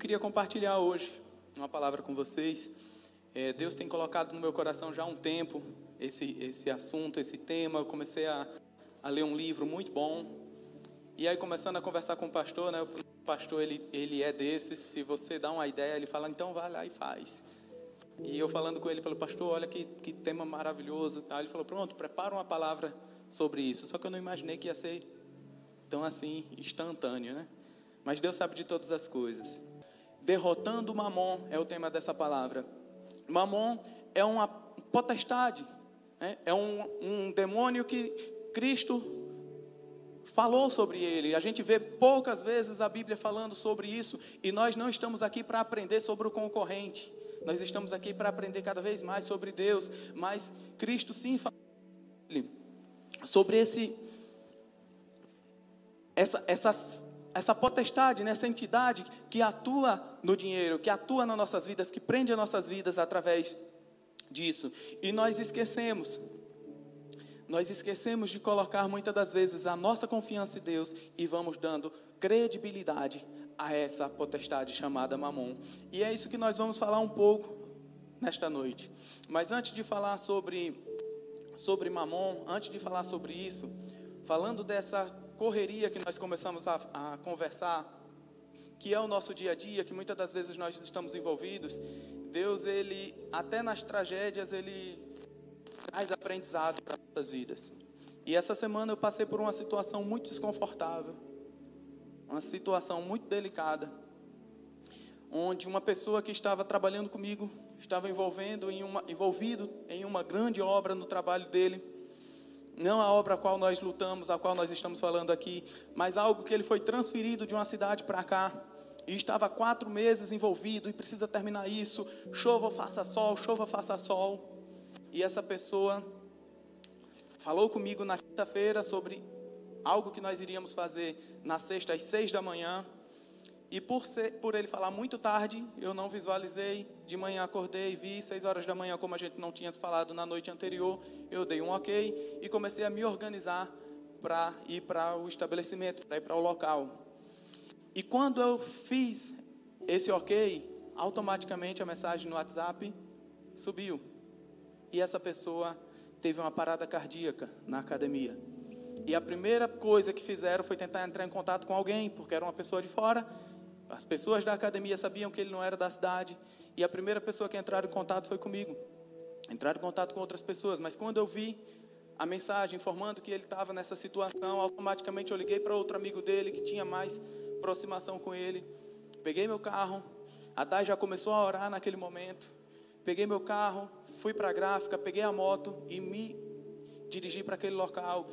queria compartilhar hoje uma palavra com vocês. É, Deus tem colocado no meu coração já há um tempo esse, esse assunto, esse tema. Eu comecei a, a ler um livro muito bom. E aí, começando a conversar com o pastor, né? O pastor, ele, ele é desses. Se você dá uma ideia, ele fala, então vai lá e faz. E eu falando com ele, ele falou, pastor, olha que, que tema maravilhoso. Tá? Ele falou, pronto, prepara uma palavra sobre isso. Só que eu não imaginei que ia ser tão assim, instantâneo, né? Mas Deus sabe de todas as coisas. Derrotando Mamon é o tema dessa palavra. Mamon é uma potestade, né? é um, um demônio que Cristo falou sobre ele. A gente vê poucas vezes a Bíblia falando sobre isso e nós não estamos aqui para aprender sobre o concorrente. Nós estamos aqui para aprender cada vez mais sobre Deus, mas Cristo sim fala sobre esse essa, essa, essa potestade, né, essa entidade que atua no dinheiro, que atua nas nossas vidas, que prende as nossas vidas através disso. E nós esquecemos. Nós esquecemos de colocar muitas das vezes a nossa confiança em Deus e vamos dando credibilidade a essa potestade chamada Mamon. E é isso que nós vamos falar um pouco nesta noite. Mas antes de falar sobre sobre Mamon, antes de falar sobre isso, falando dessa correria que nós começamos a, a conversar, que é o nosso dia a dia, que muitas das vezes nós estamos envolvidos, Deus, ele, até nas tragédias, ele traz aprendizado para nossas vidas. E essa semana eu passei por uma situação muito desconfortável, uma situação muito delicada, onde uma pessoa que estava trabalhando comigo estava envolvendo em uma, envolvido em uma grande obra no trabalho dele. Não a obra a qual nós lutamos, a qual nós estamos falando aqui, mas algo que ele foi transferido de uma cidade para cá. E estava quatro meses envolvido e precisa terminar isso. Chova, faça sol, chova, faça sol. E essa pessoa falou comigo na quinta-feira sobre algo que nós iríamos fazer na sexta às seis da manhã. E por, ser, por ele falar muito tarde, eu não visualizei. De manhã acordei, vi, seis horas da manhã, como a gente não tinha falado na noite anterior, eu dei um ok e comecei a me organizar para ir para o estabelecimento, para ir para o local. E quando eu fiz esse ok, automaticamente a mensagem no WhatsApp subiu. E essa pessoa teve uma parada cardíaca na academia. E a primeira coisa que fizeram foi tentar entrar em contato com alguém, porque era uma pessoa de fora as pessoas da academia sabiam que ele não era da cidade. E a primeira pessoa que entraram em contato foi comigo. Entraram em contato com outras pessoas. Mas quando eu vi a mensagem informando que ele estava nessa situação, automaticamente eu liguei para outro amigo dele que tinha mais aproximação com ele. Peguei meu carro. A Dai já começou a orar naquele momento. Peguei meu carro, fui para a gráfica, peguei a moto e me dirigi para aquele local.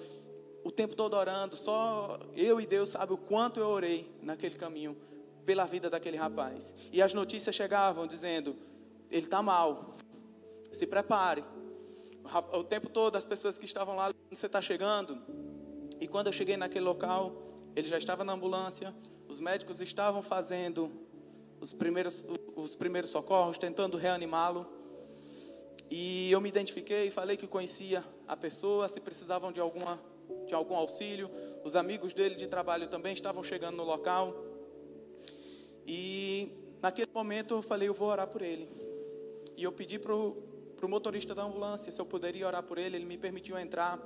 O tempo todo orando, só eu e Deus sabe o quanto eu orei naquele caminho pela vida daquele rapaz. E as notícias chegavam dizendo: ele está mal, se prepare. O tempo todo as pessoas que estavam lá, você está chegando. E quando eu cheguei naquele local, ele já estava na ambulância, os médicos estavam fazendo os primeiros, os primeiros socorros, tentando reanimá-lo. E eu me identifiquei, falei que conhecia a pessoa, se precisavam de, alguma, de algum auxílio. Os amigos dele de trabalho também estavam chegando no local. E naquele momento eu falei, eu vou orar por ele. E eu pedi para o motorista da ambulância se eu poderia orar por ele, ele me permitiu entrar.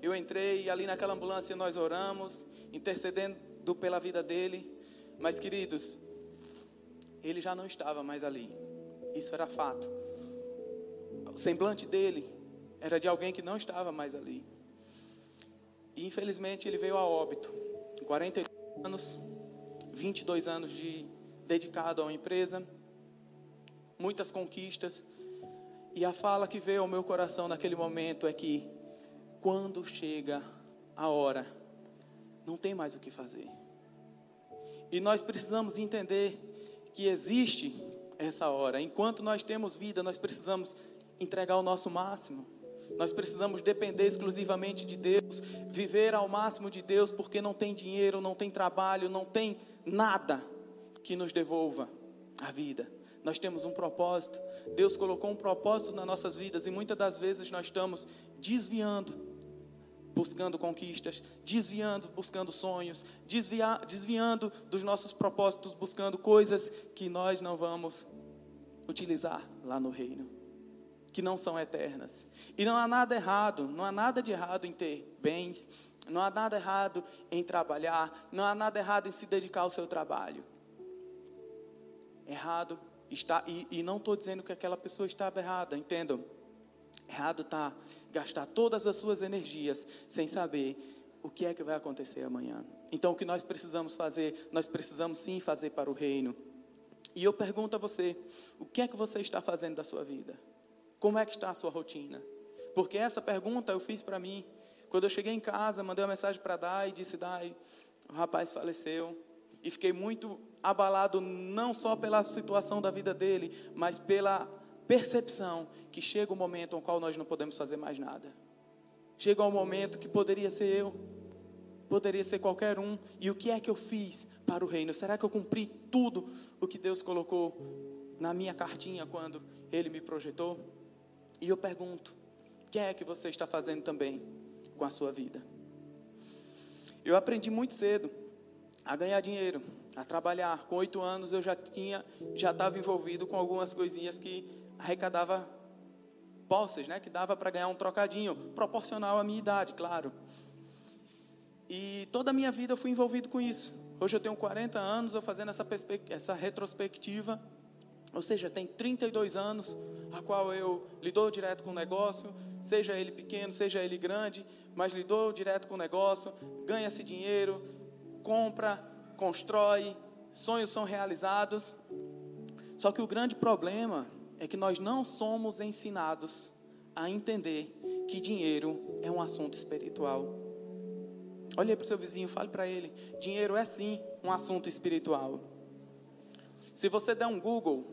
Eu entrei e ali naquela ambulância nós oramos, intercedendo pela vida dele. Mas queridos, ele já não estava mais ali. Isso era fato. O semblante dele era de alguém que não estava mais ali. E infelizmente ele veio a óbito. 42 anos, 22 anos de dedicado a uma empresa, muitas conquistas. E a fala que veio ao meu coração naquele momento é que quando chega a hora, não tem mais o que fazer. E nós precisamos entender que existe essa hora. Enquanto nós temos vida, nós precisamos entregar o nosso máximo. Nós precisamos depender exclusivamente de Deus, viver ao máximo de Deus, porque não tem dinheiro, não tem trabalho, não tem nada que nos devolva a vida. Nós temos um propósito. Deus colocou um propósito nas nossas vidas e muitas das vezes nós estamos desviando buscando conquistas, desviando, buscando sonhos, desvia, desviando dos nossos propósitos, buscando coisas que nós não vamos utilizar lá no reino, que não são eternas. E não há nada errado, não há nada de errado em ter bens, não há nada errado em trabalhar, não há nada errado em se dedicar ao seu trabalho. Errado está, e, e não estou dizendo que aquela pessoa estava errada, entendam? Errado está gastar todas as suas energias sem saber o que é que vai acontecer amanhã. Então, o que nós precisamos fazer? Nós precisamos sim fazer para o reino. E eu pergunto a você: o que é que você está fazendo da sua vida? Como é que está a sua rotina? Porque essa pergunta eu fiz para mim. Quando eu cheguei em casa, mandei uma mensagem para Dai disse: Dai, o rapaz faleceu. E fiquei muito abalado, não só pela situação da vida dele, mas pela percepção que chega o momento no qual nós não podemos fazer mais nada. Chega um momento que poderia ser eu, poderia ser qualquer um, e o que é que eu fiz para o reino? Será que eu cumpri tudo o que Deus colocou na minha cartinha quando Ele me projetou? E eu pergunto: o que é que você está fazendo também com a sua vida? Eu aprendi muito cedo a ganhar dinheiro, a trabalhar. Com oito anos eu já tinha, já estava envolvido com algumas coisinhas que arrecadava posses, né, que dava para ganhar um trocadinho, proporcional à minha idade, claro. E toda a minha vida eu fui envolvido com isso. Hoje eu tenho 40 anos, eu fazendo essa, essa retrospectiva, ou seja, tem 32 anos, a qual eu lido direto com o negócio, seja ele pequeno, seja ele grande, mas lido direto com o negócio, ganha-se dinheiro, compra, constrói, sonhos são realizados. Só que o grande problema é que nós não somos ensinados a entender que dinheiro é um assunto espiritual. Olhe para o seu vizinho, fale para ele: dinheiro é sim um assunto espiritual. Se você der um Google,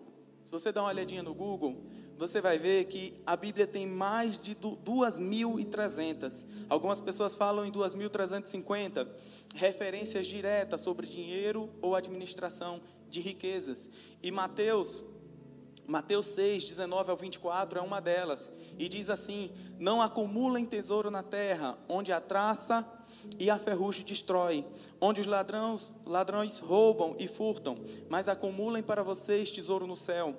se você der uma olhadinha no Google, você vai ver que a Bíblia tem mais de 2.300. Algumas pessoas falam em 2.350 referências diretas sobre dinheiro ou administração de riquezas. E Mateus Mateus 6, 19 ao 24 é uma delas. E diz assim: Não acumulem tesouro na terra, onde a traça e a ferrugem destrói, onde os ladrões, ladrões roubam e furtam, mas acumulem para vocês tesouro no céu,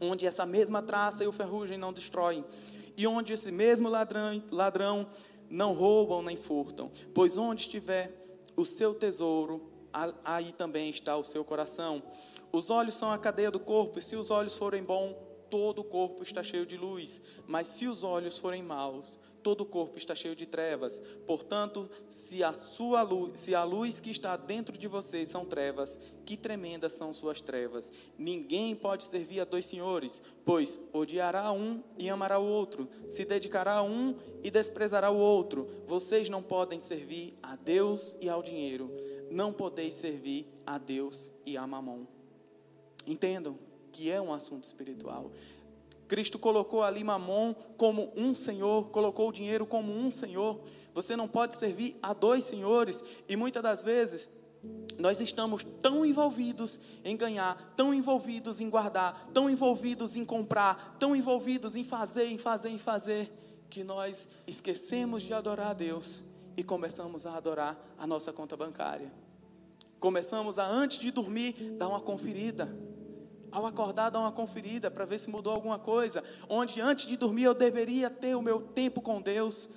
onde essa mesma traça e o ferrugem não destroem, e onde esse mesmo ladrão, ladrão não roubam nem furtam, pois onde estiver o seu tesouro, aí também está o seu coração. Os olhos são a cadeia do corpo, e se os olhos forem bons, todo o corpo está cheio de luz. Mas se os olhos forem maus, todo o corpo está cheio de trevas. Portanto, se a sua luz, se a luz que está dentro de vocês são trevas, que tremendas são suas trevas. Ninguém pode servir a dois senhores, pois odiará um e amará o outro, se dedicará a um e desprezará o outro. Vocês não podem servir a Deus e ao dinheiro. Não podeis servir a Deus e a Mamon. Entendam que é um assunto espiritual. Cristo colocou ali Mamon como um senhor, colocou o dinheiro como um senhor. Você não pode servir a dois senhores, e muitas das vezes nós estamos tão envolvidos em ganhar, tão envolvidos em guardar, tão envolvidos em comprar, tão envolvidos em fazer, em fazer, em fazer, que nós esquecemos de adorar a Deus e começamos a adorar a nossa conta bancária. Começamos a, antes de dormir, dar uma conferida ao acordar, dar uma conferida para ver se mudou alguma coisa. Onde antes de dormir eu deveria ter o meu tempo com Deus.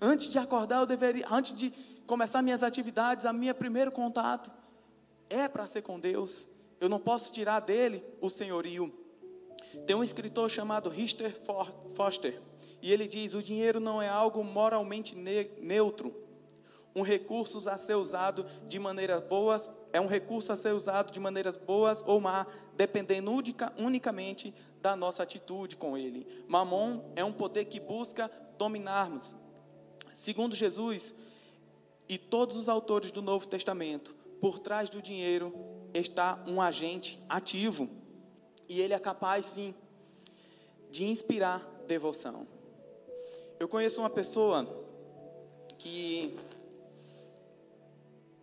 Antes de acordar, eu deveria, antes de começar minhas atividades, a minha primeiro contato é para ser com Deus. Eu não posso tirar dele o senhorio. Tem um escritor chamado Richter Foster, e ele diz: o dinheiro não é algo moralmente neutro, um recurso a ser usado de maneira boa é um recurso a ser usado de maneiras boas ou má, dependendo unicamente da nossa atitude com ele. Mamon é um poder que busca dominarmos. Segundo Jesus e todos os autores do Novo Testamento, por trás do dinheiro está um agente ativo. E ele é capaz, sim, de inspirar devoção. Eu conheço uma pessoa que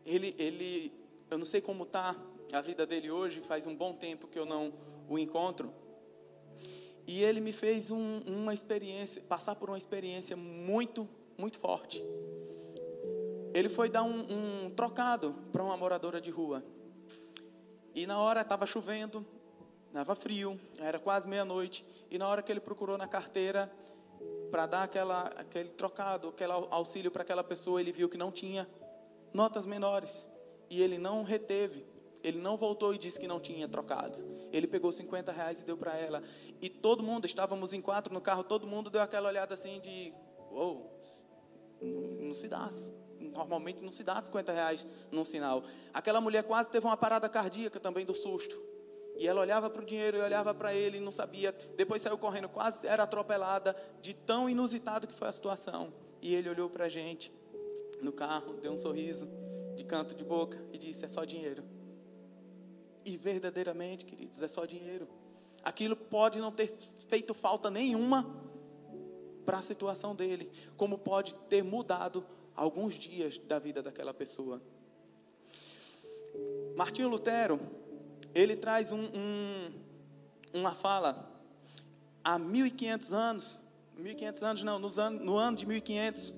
ele, ele eu não sei como está a vida dele hoje, faz um bom tempo que eu não o encontro. E ele me fez um, uma experiência, passar por uma experiência muito, muito forte. Ele foi dar um, um trocado para uma moradora de rua. E na hora estava chovendo, estava frio, era quase meia-noite. E na hora que ele procurou na carteira para dar aquela, aquele trocado, aquele auxílio para aquela pessoa, ele viu que não tinha notas menores. E ele não reteve. Ele não voltou e disse que não tinha trocado. Ele pegou 50 reais e deu para ela. E todo mundo, estávamos em quatro no carro, todo mundo deu aquela olhada assim de: Uou, não, não se dá. Normalmente não se dá 50 reais num sinal. Aquela mulher quase teve uma parada cardíaca também do susto. E ela olhava para o dinheiro e olhava para ele e não sabia. Depois saiu correndo, quase era atropelada, de tão inusitado que foi a situação. E ele olhou para a gente no carro, deu um sorriso de canto de boca e disse: É só dinheiro. E verdadeiramente, queridos, é só dinheiro. Aquilo pode não ter feito falta nenhuma para a situação dele, como pode ter mudado alguns dias da vida daquela pessoa. Martinho Lutero, ele traz um, um, uma fala há 1500 anos, 1500 anos não, nos anos, no ano de 1500,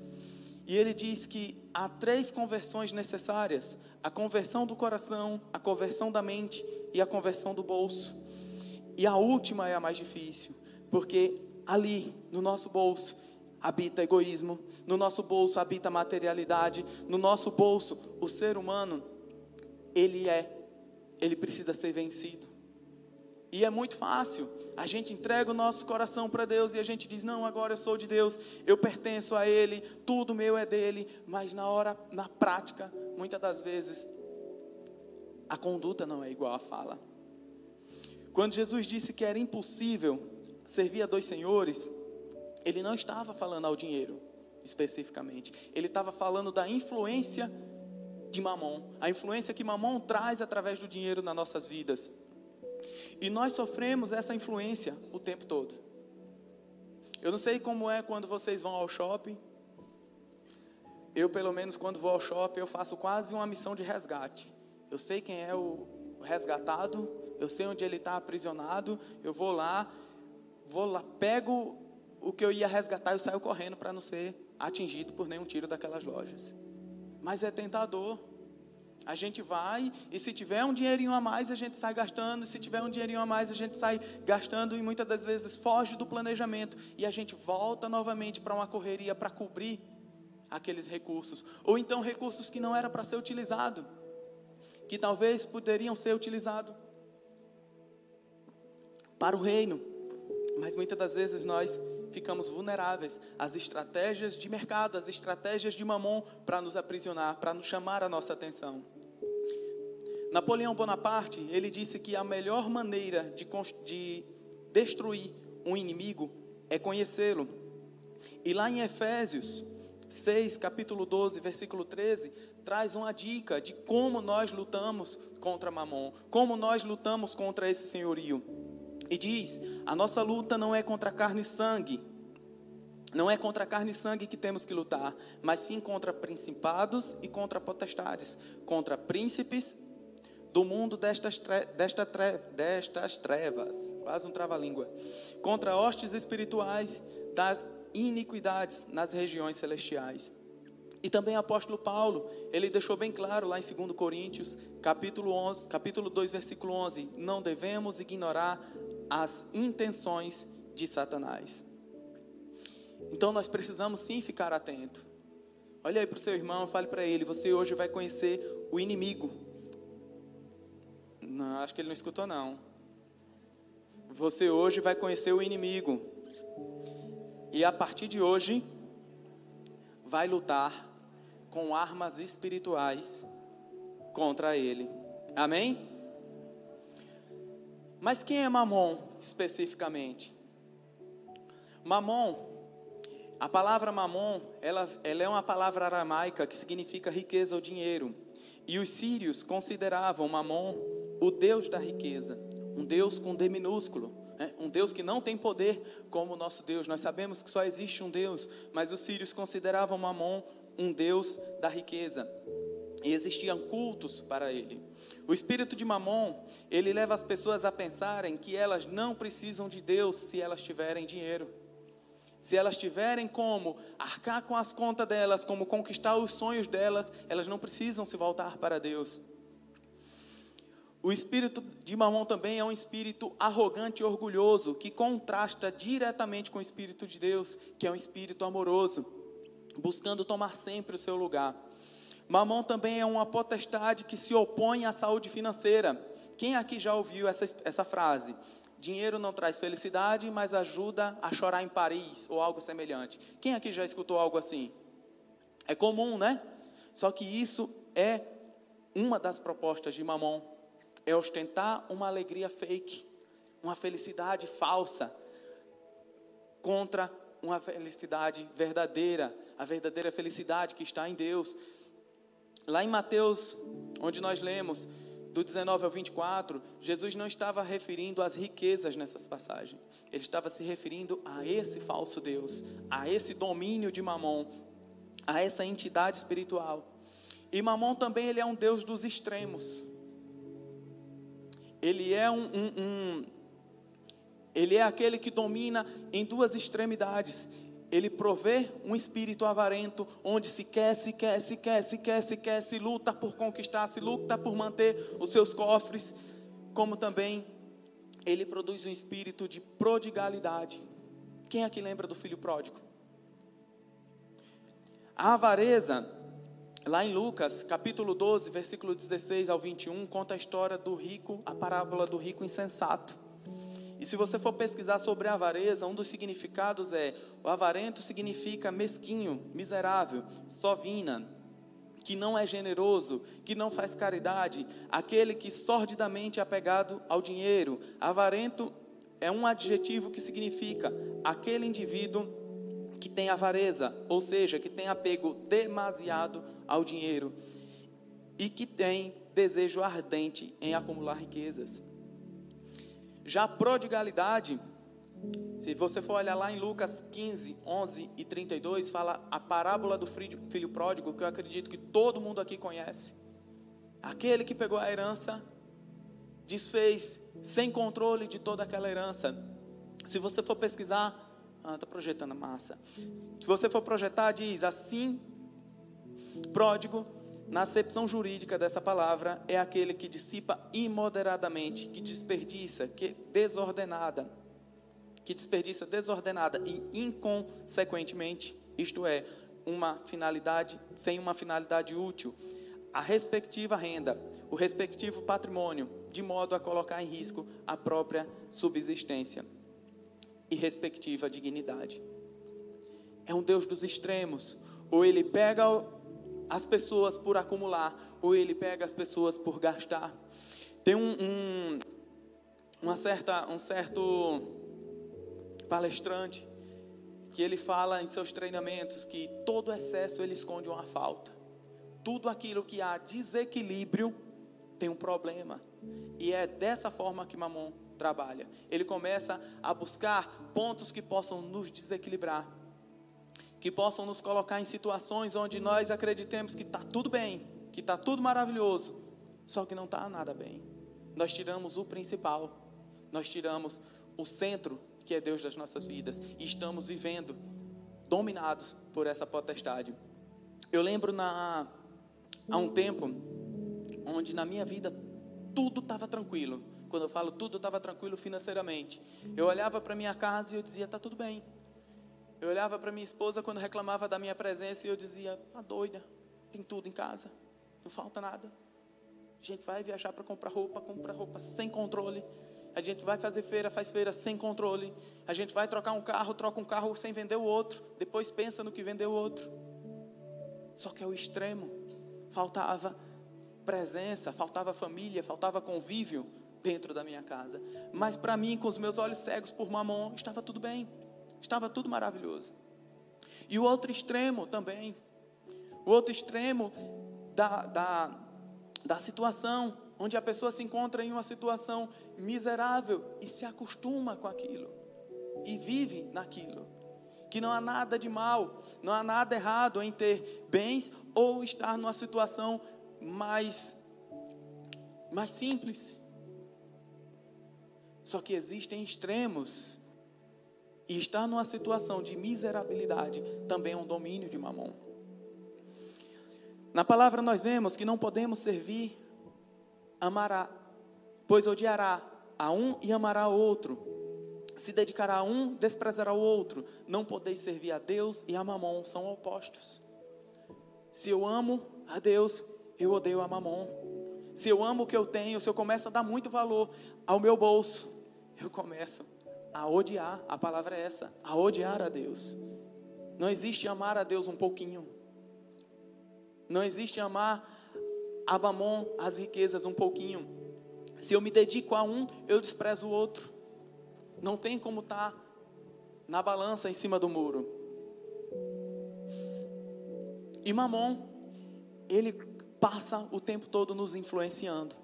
e ele diz que há três conversões necessárias: a conversão do coração, a conversão da mente e a conversão do bolso. E a última é a mais difícil, porque ali, no nosso bolso, habita egoísmo, no nosso bolso habita materialidade, no nosso bolso, o ser humano, ele é, ele precisa ser vencido. E é muito fácil. A gente entrega o nosso coração para Deus e a gente diz: "Não, agora eu sou de Deus, eu pertenço a ele, tudo meu é dele", mas na hora, na prática, muitas das vezes a conduta não é igual à fala. Quando Jesus disse que era impossível servir a dois senhores, ele não estava falando ao dinheiro especificamente, ele estava falando da influência de Mamon, a influência que Mamon traz através do dinheiro nas nossas vidas. E nós sofremos essa influência o tempo todo. Eu não sei como é quando vocês vão ao shopping. Eu, pelo menos, quando vou ao shopping, eu faço quase uma missão de resgate. Eu sei quem é o resgatado, eu sei onde ele está aprisionado. Eu vou lá, vou lá, pego o que eu ia resgatar, eu saio correndo para não ser atingido por nenhum tiro daquelas lojas. Mas é tentador. A gente vai e se tiver um dinheirinho a mais, a gente sai gastando, se tiver um dinheirinho a mais, a gente sai gastando e muitas das vezes foge do planejamento e a gente volta novamente para uma correria para cobrir aqueles recursos, ou então recursos que não era para ser utilizado, que talvez poderiam ser utilizados para o reino. Mas muitas das vezes nós ficamos vulneráveis às estratégias de mercado, às estratégias de mamon para nos aprisionar, para nos chamar a nossa atenção. Napoleão Bonaparte, ele disse que a melhor maneira de, de destruir um inimigo é conhecê-lo. E lá em Efésios 6, capítulo 12, versículo 13, traz uma dica de como nós lutamos contra Mamon, como nós lutamos contra esse senhorio. E diz: a nossa luta não é contra carne e sangue, não é contra carne e sangue que temos que lutar, mas sim contra principados e contra potestades, contra príncipes do mundo destas, tre desta tre destas trevas, quase um trava-língua, contra hostes espirituais das iniquidades nas regiões celestiais. E também o apóstolo Paulo, ele deixou bem claro lá em 2 Coríntios, capítulo, 11, capítulo 2, versículo 11: não devemos ignorar as intenções de Satanás. Então nós precisamos sim ficar atento. Olha aí para o seu irmão, fale para ele: você hoje vai conhecer o inimigo. Não, acho que ele não escutou não. Você hoje vai conhecer o inimigo. E a partir de hoje vai lutar com armas espirituais contra ele. Amém? Mas quem é Mamon especificamente? Mamon, a palavra Mamon, ela, ela é uma palavra aramaica que significa riqueza ou dinheiro. E os sírios consideravam Mamon o deus da riqueza, um deus com D minúsculo, né? um deus que não tem poder como o nosso Deus. Nós sabemos que só existe um Deus, mas os sírios consideravam Mamon um deus da riqueza. E existiam cultos para ele. O espírito de Mamon, ele leva as pessoas a pensarem que elas não precisam de Deus se elas tiverem dinheiro. se elas tiverem como arcar com as contas delas, como conquistar os sonhos delas, elas não precisam se voltar para Deus. O espírito de Mamon também é um espírito arrogante e orgulhoso, que contrasta diretamente com o espírito de Deus, que é um espírito amoroso, buscando tomar sempre o seu lugar. Mamon também é uma potestade que se opõe à saúde financeira. Quem aqui já ouviu essa, essa frase? Dinheiro não traz felicidade, mas ajuda a chorar em Paris ou algo semelhante. Quem aqui já escutou algo assim? É comum, né? Só que isso é uma das propostas de Mamon é ostentar uma alegria fake, uma felicidade falsa, contra uma felicidade verdadeira, a verdadeira felicidade que está em Deus. Lá em Mateus, onde nós lemos, do 19 ao 24, Jesus não estava referindo às riquezas nessas passagens. Ele estava se referindo a esse falso Deus, a esse domínio de Mamon, a essa entidade espiritual. E Mamon também ele é um Deus dos extremos ele é um, um, um, ele é aquele que domina em duas extremidades. Ele provê um espírito avarento, onde se quer, se quer, se quer, se quer, se quer, se luta por conquistar, se luta por manter os seus cofres, como também ele produz um espírito de prodigalidade. Quem aqui lembra do filho pródigo? A avareza Lá em Lucas, capítulo 12, versículo 16 ao 21, conta a história do rico, a parábola do rico insensato. E se você for pesquisar sobre a avareza, um dos significados é: o avarento significa mesquinho, miserável, sovina, que não é generoso, que não faz caridade, aquele que sordidamente é apegado ao dinheiro. Avarento é um adjetivo que significa aquele indivíduo que tem avareza, ou seja, que tem apego demasiado ao dinheiro e que tem desejo ardente em acumular riquezas. Já a prodigalidade, se você for olhar lá em Lucas 15, 11 e 32, fala a parábola do filho pródigo, que eu acredito que todo mundo aqui conhece. Aquele que pegou a herança, desfez sem controle de toda aquela herança. Se você for pesquisar ah, está projetando massa. Se você for projetar, diz assim: pródigo, na acepção jurídica dessa palavra, é aquele que dissipa imoderadamente, que desperdiça, que desordenada, que desperdiça desordenada e inconsequentemente, isto é, uma finalidade sem uma finalidade útil, a respectiva renda, o respectivo patrimônio, de modo a colocar em risco a própria subsistência e respectiva dignidade. É um Deus dos extremos. Ou ele pega as pessoas por acumular, ou ele pega as pessoas por gastar. Tem um, um, uma certa, um certo palestrante que ele fala em seus treinamentos que todo excesso ele esconde uma falta. Tudo aquilo que há desequilíbrio tem um problema. E é dessa forma que Mamon trabalha. Ele começa a buscar pontos que possam nos desequilibrar, que possam nos colocar em situações onde nós acreditemos que está tudo bem, que está tudo maravilhoso, só que não está nada bem. Nós tiramos o principal, nós tiramos o centro, que é Deus das nossas vidas, e estamos vivendo dominados por essa potestade. Eu lembro na, há um tempo onde na minha vida tudo estava tranquilo. Quando eu falo tudo, estava tranquilo financeiramente. Eu olhava para minha casa e eu dizia, está tudo bem. Eu olhava para minha esposa quando reclamava da minha presença e eu dizia, tá doida, tem tudo em casa, não falta nada. A gente vai viajar para comprar roupa, comprar roupa sem controle. A gente vai fazer feira, faz feira sem controle. A gente vai trocar um carro, troca um carro sem vender o outro. Depois pensa no que vendeu o outro. Só que é o extremo. Faltava presença, faltava família, faltava convívio, dentro da minha casa. Mas para mim, com os meus olhos cegos por mamon, estava tudo bem. Estava tudo maravilhoso. E o outro extremo também. O outro extremo da, da, da situação, onde a pessoa se encontra em uma situação miserável e se acostuma com aquilo. E vive naquilo. Que não há nada de mal, não há nada errado em ter bens ou estar numa situação mais, mais simples. Só que existem extremos. E estar numa situação de miserabilidade também é um domínio de mamon. Na palavra nós vemos que não podemos servir, amará, pois odiará a um e amará o outro. Se dedicará a um, desprezará o outro. Não podeis servir a Deus e a mamon, são opostos. Se eu amo a Deus, eu odeio a mamon. Se eu amo o que eu tenho, se eu começo a dar muito valor ao meu bolso, eu começo a odiar, a palavra é essa, a odiar a Deus. Não existe amar a Deus um pouquinho. Não existe amar a mamon, as riquezas um pouquinho. Se eu me dedico a um, eu desprezo o outro. Não tem como estar tá na balança em cima do muro. E Mamon, ele passa o tempo todo nos influenciando.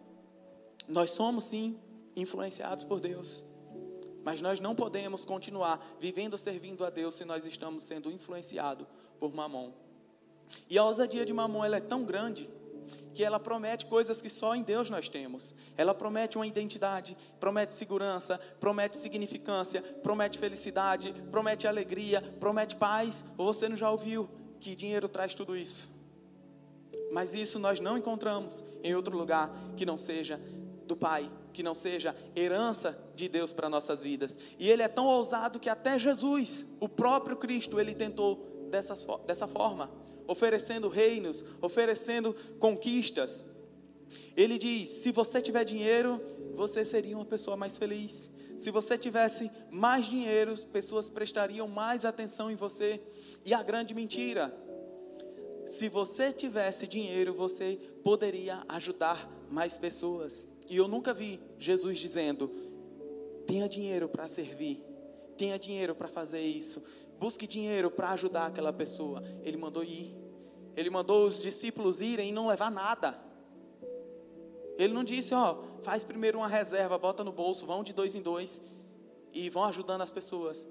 Nós somos sim influenciados por Deus. Mas nós não podemos continuar vivendo servindo a Deus se nós estamos sendo influenciados por Mamon. E a ousadia de Mamon ela é tão grande que ela promete coisas que só em Deus nós temos. Ela promete uma identidade, promete segurança, promete significância, promete felicidade, promete alegria, promete paz. Você não já ouviu que dinheiro traz tudo isso? Mas isso nós não encontramos em outro lugar que não seja do Pai, que não seja herança de Deus para nossas vidas. E ele é tão ousado que até Jesus, o próprio Cristo, ele tentou dessas, dessa forma oferecendo reinos, oferecendo conquistas. Ele diz: se você tiver dinheiro, você seria uma pessoa mais feliz. Se você tivesse mais dinheiro, pessoas prestariam mais atenção em você. E a grande mentira: se você tivesse dinheiro, você poderia ajudar mais pessoas. E eu nunca vi Jesus dizendo: tenha dinheiro para servir, tenha dinheiro para fazer isso, busque dinheiro para ajudar aquela pessoa. Ele mandou ir. Ele mandou os discípulos irem e não levar nada. Ele não disse, ó, faz primeiro uma reserva, bota no bolso, vão de dois em dois e vão ajudando as pessoas.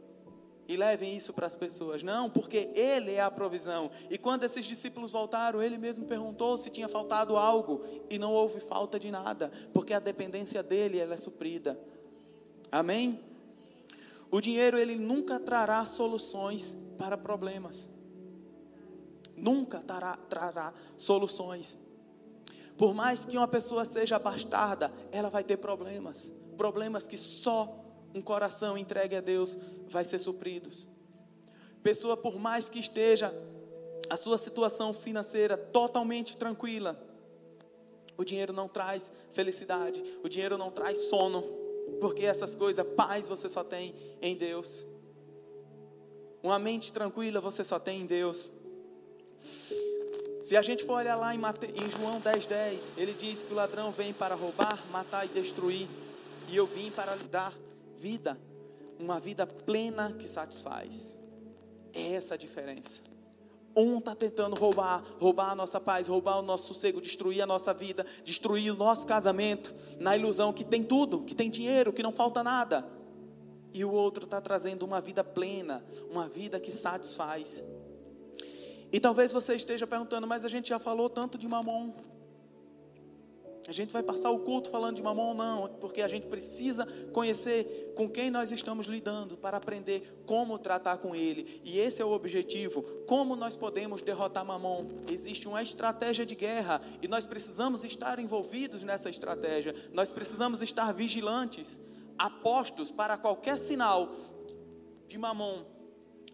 E levem isso para as pessoas. Não, porque Ele é a provisão. E quando esses discípulos voltaram, Ele mesmo perguntou se tinha faltado algo. E não houve falta de nada, porque a dependência dEle ela é suprida. Amém? O dinheiro, ele nunca trará soluções para problemas nunca trará, trará soluções. Por mais que uma pessoa seja bastarda, ela vai ter problemas. Problemas que só um coração entregue a Deus vai ser supridos. Pessoa, por mais que esteja a sua situação financeira totalmente tranquila, o dinheiro não traz felicidade, o dinheiro não traz sono, porque essas coisas, paz você só tem em Deus. Uma mente tranquila você só tem em Deus. Se a gente for olhar lá em, Mate... em João 10,10, 10, ele diz que o ladrão vem para roubar, matar e destruir. E eu vim para lhe dar vida, uma vida plena que satisfaz. É essa a diferença. Um está tentando roubar, roubar a nossa paz, roubar o nosso sossego, destruir a nossa vida, destruir o nosso casamento, na ilusão que tem tudo, que tem dinheiro, que não falta nada. E o outro está trazendo uma vida plena, uma vida que satisfaz. E talvez você esteja perguntando, mas a gente já falou tanto de mamon. A gente vai passar o culto falando de mamon? Não, porque a gente precisa conhecer com quem nós estamos lidando para aprender como tratar com ele. E esse é o objetivo. Como nós podemos derrotar mamon? Existe uma estratégia de guerra e nós precisamos estar envolvidos nessa estratégia. Nós precisamos estar vigilantes, apostos para qualquer sinal de mamon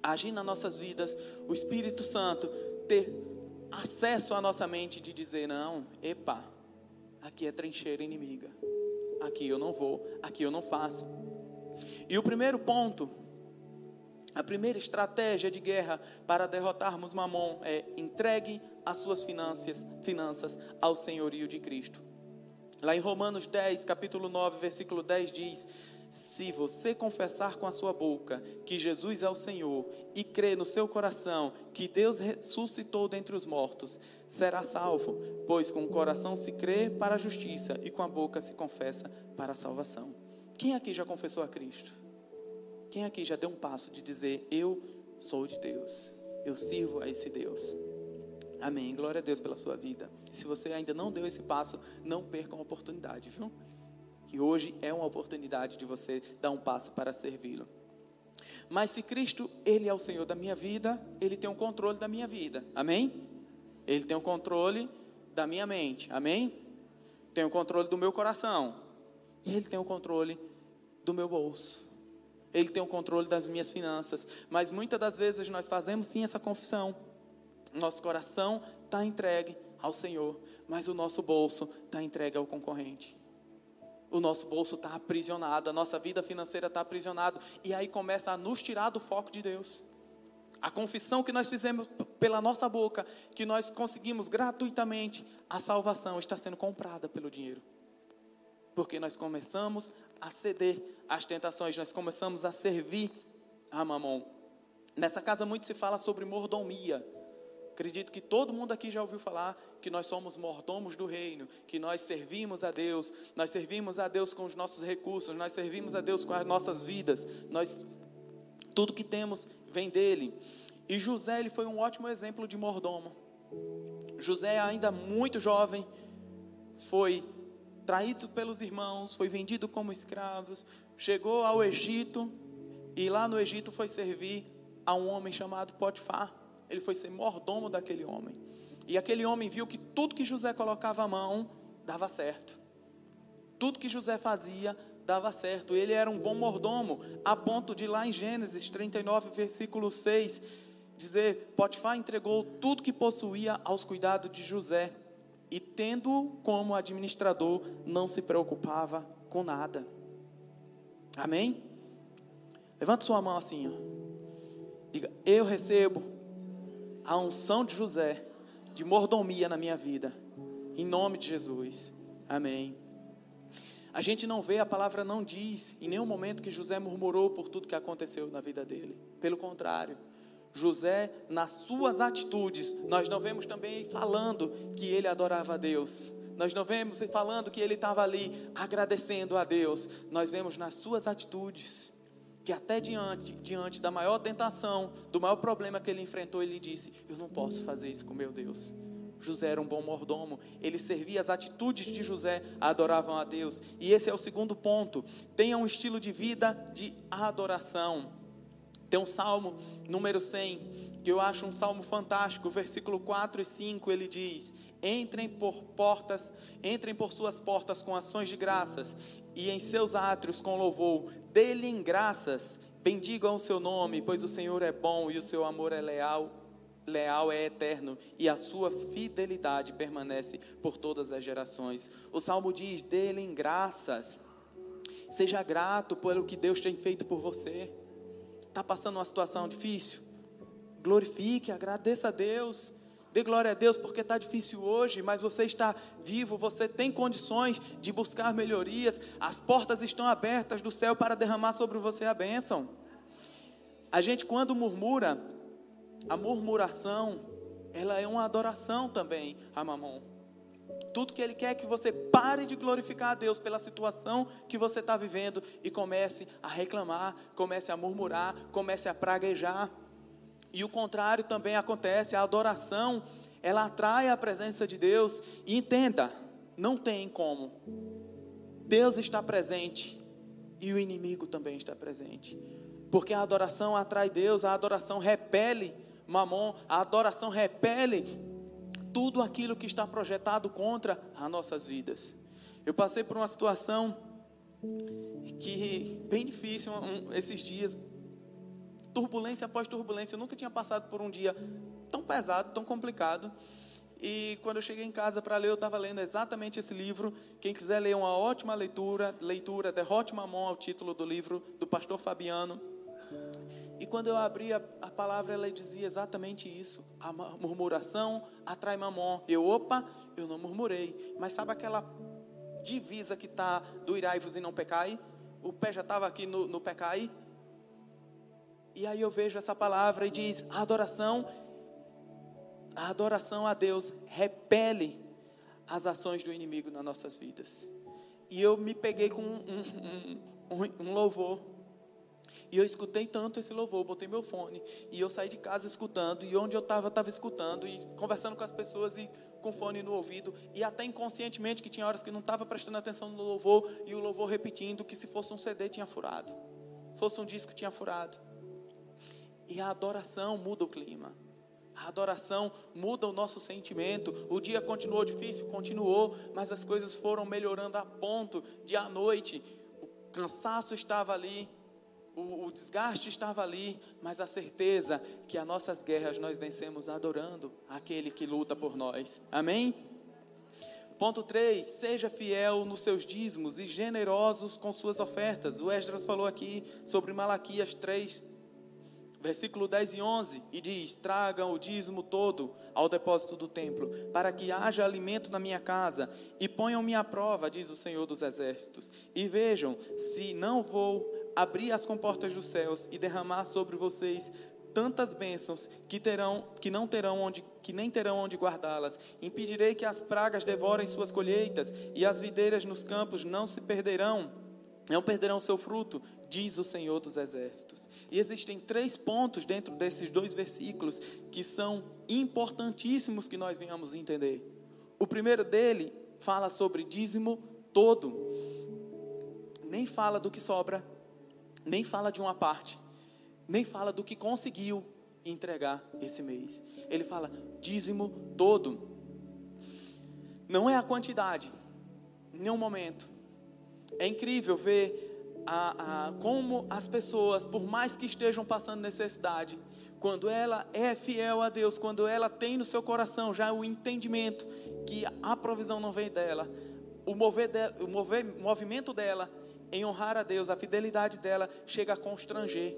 agir nas nossas vidas, o Espírito Santo ter acesso à nossa mente de dizer: não, epa, aqui é trincheira inimiga, aqui eu não vou, aqui eu não faço. E o primeiro ponto, a primeira estratégia de guerra para derrotarmos Mamon é entregue as suas finanças, finanças ao senhorio de Cristo. Lá em Romanos 10, capítulo 9, versículo 10 diz: se você confessar com a sua boca que Jesus é o Senhor e crer no seu coração que Deus ressuscitou dentre os mortos, será salvo, pois com o coração se crê para a justiça e com a boca se confessa para a salvação. Quem aqui já confessou a Cristo? Quem aqui já deu um passo de dizer: Eu sou de Deus, eu sirvo a esse Deus? Amém. Glória a Deus pela sua vida. Se você ainda não deu esse passo, não perca a oportunidade, viu? Que hoje é uma oportunidade de você dar um passo para servi-lo. Mas se Cristo, Ele é o Senhor da minha vida, Ele tem o controle da minha vida. Amém? Ele tem o controle da minha mente. Amém? Tem o controle do meu coração. E Ele tem o controle do meu bolso. Ele tem o controle das minhas finanças. Mas muitas das vezes nós fazemos sim essa confissão. Nosso coração está entregue ao Senhor, mas o nosso bolso está entregue ao concorrente. O nosso bolso está aprisionado, a nossa vida financeira está aprisionada, e aí começa a nos tirar do foco de Deus. A confissão que nós fizemos pela nossa boca, que nós conseguimos gratuitamente, a salvação está sendo comprada pelo dinheiro. Porque nós começamos a ceder às tentações, nós começamos a servir a mamão. Nessa casa muito se fala sobre mordomia. Acredito que todo mundo aqui já ouviu falar que nós somos mordomos do reino, que nós servimos a Deus, nós servimos a Deus com os nossos recursos, nós servimos a Deus com as nossas vidas. Nós tudo que temos vem dele. E José ele foi um ótimo exemplo de mordomo. José ainda muito jovem foi traído pelos irmãos, foi vendido como escravos, chegou ao Egito e lá no Egito foi servir a um homem chamado Potifar ele foi ser mordomo daquele homem. E aquele homem viu que tudo que José colocava a mão dava certo. Tudo que José fazia dava certo. Ele era um bom mordomo, a ponto de lá em Gênesis 39, versículo 6, dizer: Potifar entregou tudo que possuía aos cuidados de José, e tendo como administrador, não se preocupava com nada. Amém? Levanta sua mão assim, ó. Diga: Eu recebo a unção de José, de mordomia na minha vida. Em nome de Jesus. Amém. A gente não vê, a palavra não diz em nenhum momento que José murmurou por tudo que aconteceu na vida dele. Pelo contrário, José, nas suas atitudes, nós não vemos também falando que ele adorava a Deus. Nós não vemos falando que ele estava ali agradecendo a Deus. Nós vemos nas suas atitudes que até diante, diante da maior tentação, do maior problema que ele enfrentou, ele disse: Eu não posso fazer isso com meu Deus. José era um bom mordomo, ele servia, as atitudes de José adoravam a Deus. E esse é o segundo ponto. Tenha um estilo de vida de adoração. Tem um salmo número 100, que eu acho um salmo fantástico, versículo 4 e 5, ele diz: Entrem por portas, entrem por suas portas com ações de graças e em seus átrios com louvor. Dê-lhe graças, bendigam o seu nome, pois o Senhor é bom e o seu amor é leal, leal é eterno e a sua fidelidade permanece por todas as gerações. O salmo diz: dê-lhe graças. Seja grato pelo que Deus tem feito por você. Está passando uma situação difícil? Glorifique, agradeça a Deus. Dê glória a Deus porque está difícil hoje, mas você está vivo, você tem condições de buscar melhorias. As portas estão abertas do céu para derramar sobre você a bênção. A gente, quando murmura, a murmuração, ela é uma adoração também a Mamon. Tudo que Ele quer é que você pare de glorificar a Deus pela situação que você está vivendo e comece a reclamar, comece a murmurar, comece a praguejar. E o contrário também acontece, a adoração, ela atrai a presença de Deus. E entenda, não tem como. Deus está presente e o inimigo também está presente. Porque a adoração atrai Deus, a adoração repele Mamon, a adoração repele tudo aquilo que está projetado contra as nossas vidas. Eu passei por uma situação que bem difícil um, esses dias, turbulência após turbulência. Eu nunca tinha passado por um dia tão pesado, tão complicado. E quando eu cheguei em casa para ler, eu estava lendo exatamente esse livro. Quem quiser ler uma ótima leitura, leitura, Derrote Mamon, é o título do livro, do pastor Fabiano. E quando eu abri a, a palavra, ela dizia exatamente isso. A murmuração atrai mamon. Eu, opa, eu não murmurei. Mas sabe aquela divisa que está do irai-vos e não pecai? O pé já estava aqui no, no pecai. E aí eu vejo essa palavra e diz: a adoração, a adoração a Deus repele as ações do inimigo nas nossas vidas. E eu me peguei com um, um, um, um louvor. E eu escutei tanto esse louvor, botei meu fone. E eu saí de casa escutando. E onde eu estava, estava escutando. E conversando com as pessoas e com fone no ouvido. E até inconscientemente, que tinha horas que não estava prestando atenção no louvor. E o louvor repetindo que se fosse um CD tinha furado. Fosse um disco tinha furado. E a adoração muda o clima. A adoração muda o nosso sentimento. O dia continuou difícil, continuou, mas as coisas foram melhorando a ponto de à noite o cansaço estava ali, o, o desgaste estava ali, mas a certeza que as nossas guerras nós vencemos adorando aquele que luta por nós. Amém? Ponto 3, seja fiel nos seus dízimos e generosos com suas ofertas. O Esdras falou aqui sobre Malaquias 3, versículo 10 e 11, e diz: Tragam o dízimo todo ao depósito do templo, para que haja alimento na minha casa, e ponham-me à prova, diz o Senhor dos Exércitos, e vejam se não vou abrir as comportas dos céus e derramar sobre vocês tantas bênçãos que terão que não terão onde que nem terão onde guardá-las. Impedirei que as pragas devorem suas colheitas e as videiras nos campos não se perderão, não perderão seu fruto, diz o Senhor dos exércitos. E existem três pontos dentro desses dois versículos que são importantíssimos que nós venhamos entender. O primeiro dele fala sobre dízimo todo. Nem fala do que sobra, nem fala de uma parte, nem fala do que conseguiu entregar esse mês. Ele fala dízimo todo. Não é a quantidade, em nenhum momento. É incrível ver a, a, como as pessoas, por mais que estejam passando necessidade, quando ela é fiel a Deus, quando ela tem no seu coração já o entendimento que a provisão não vem dela, o, mover o mover, movimento dela em honrar a Deus, a fidelidade dela chega a constranger.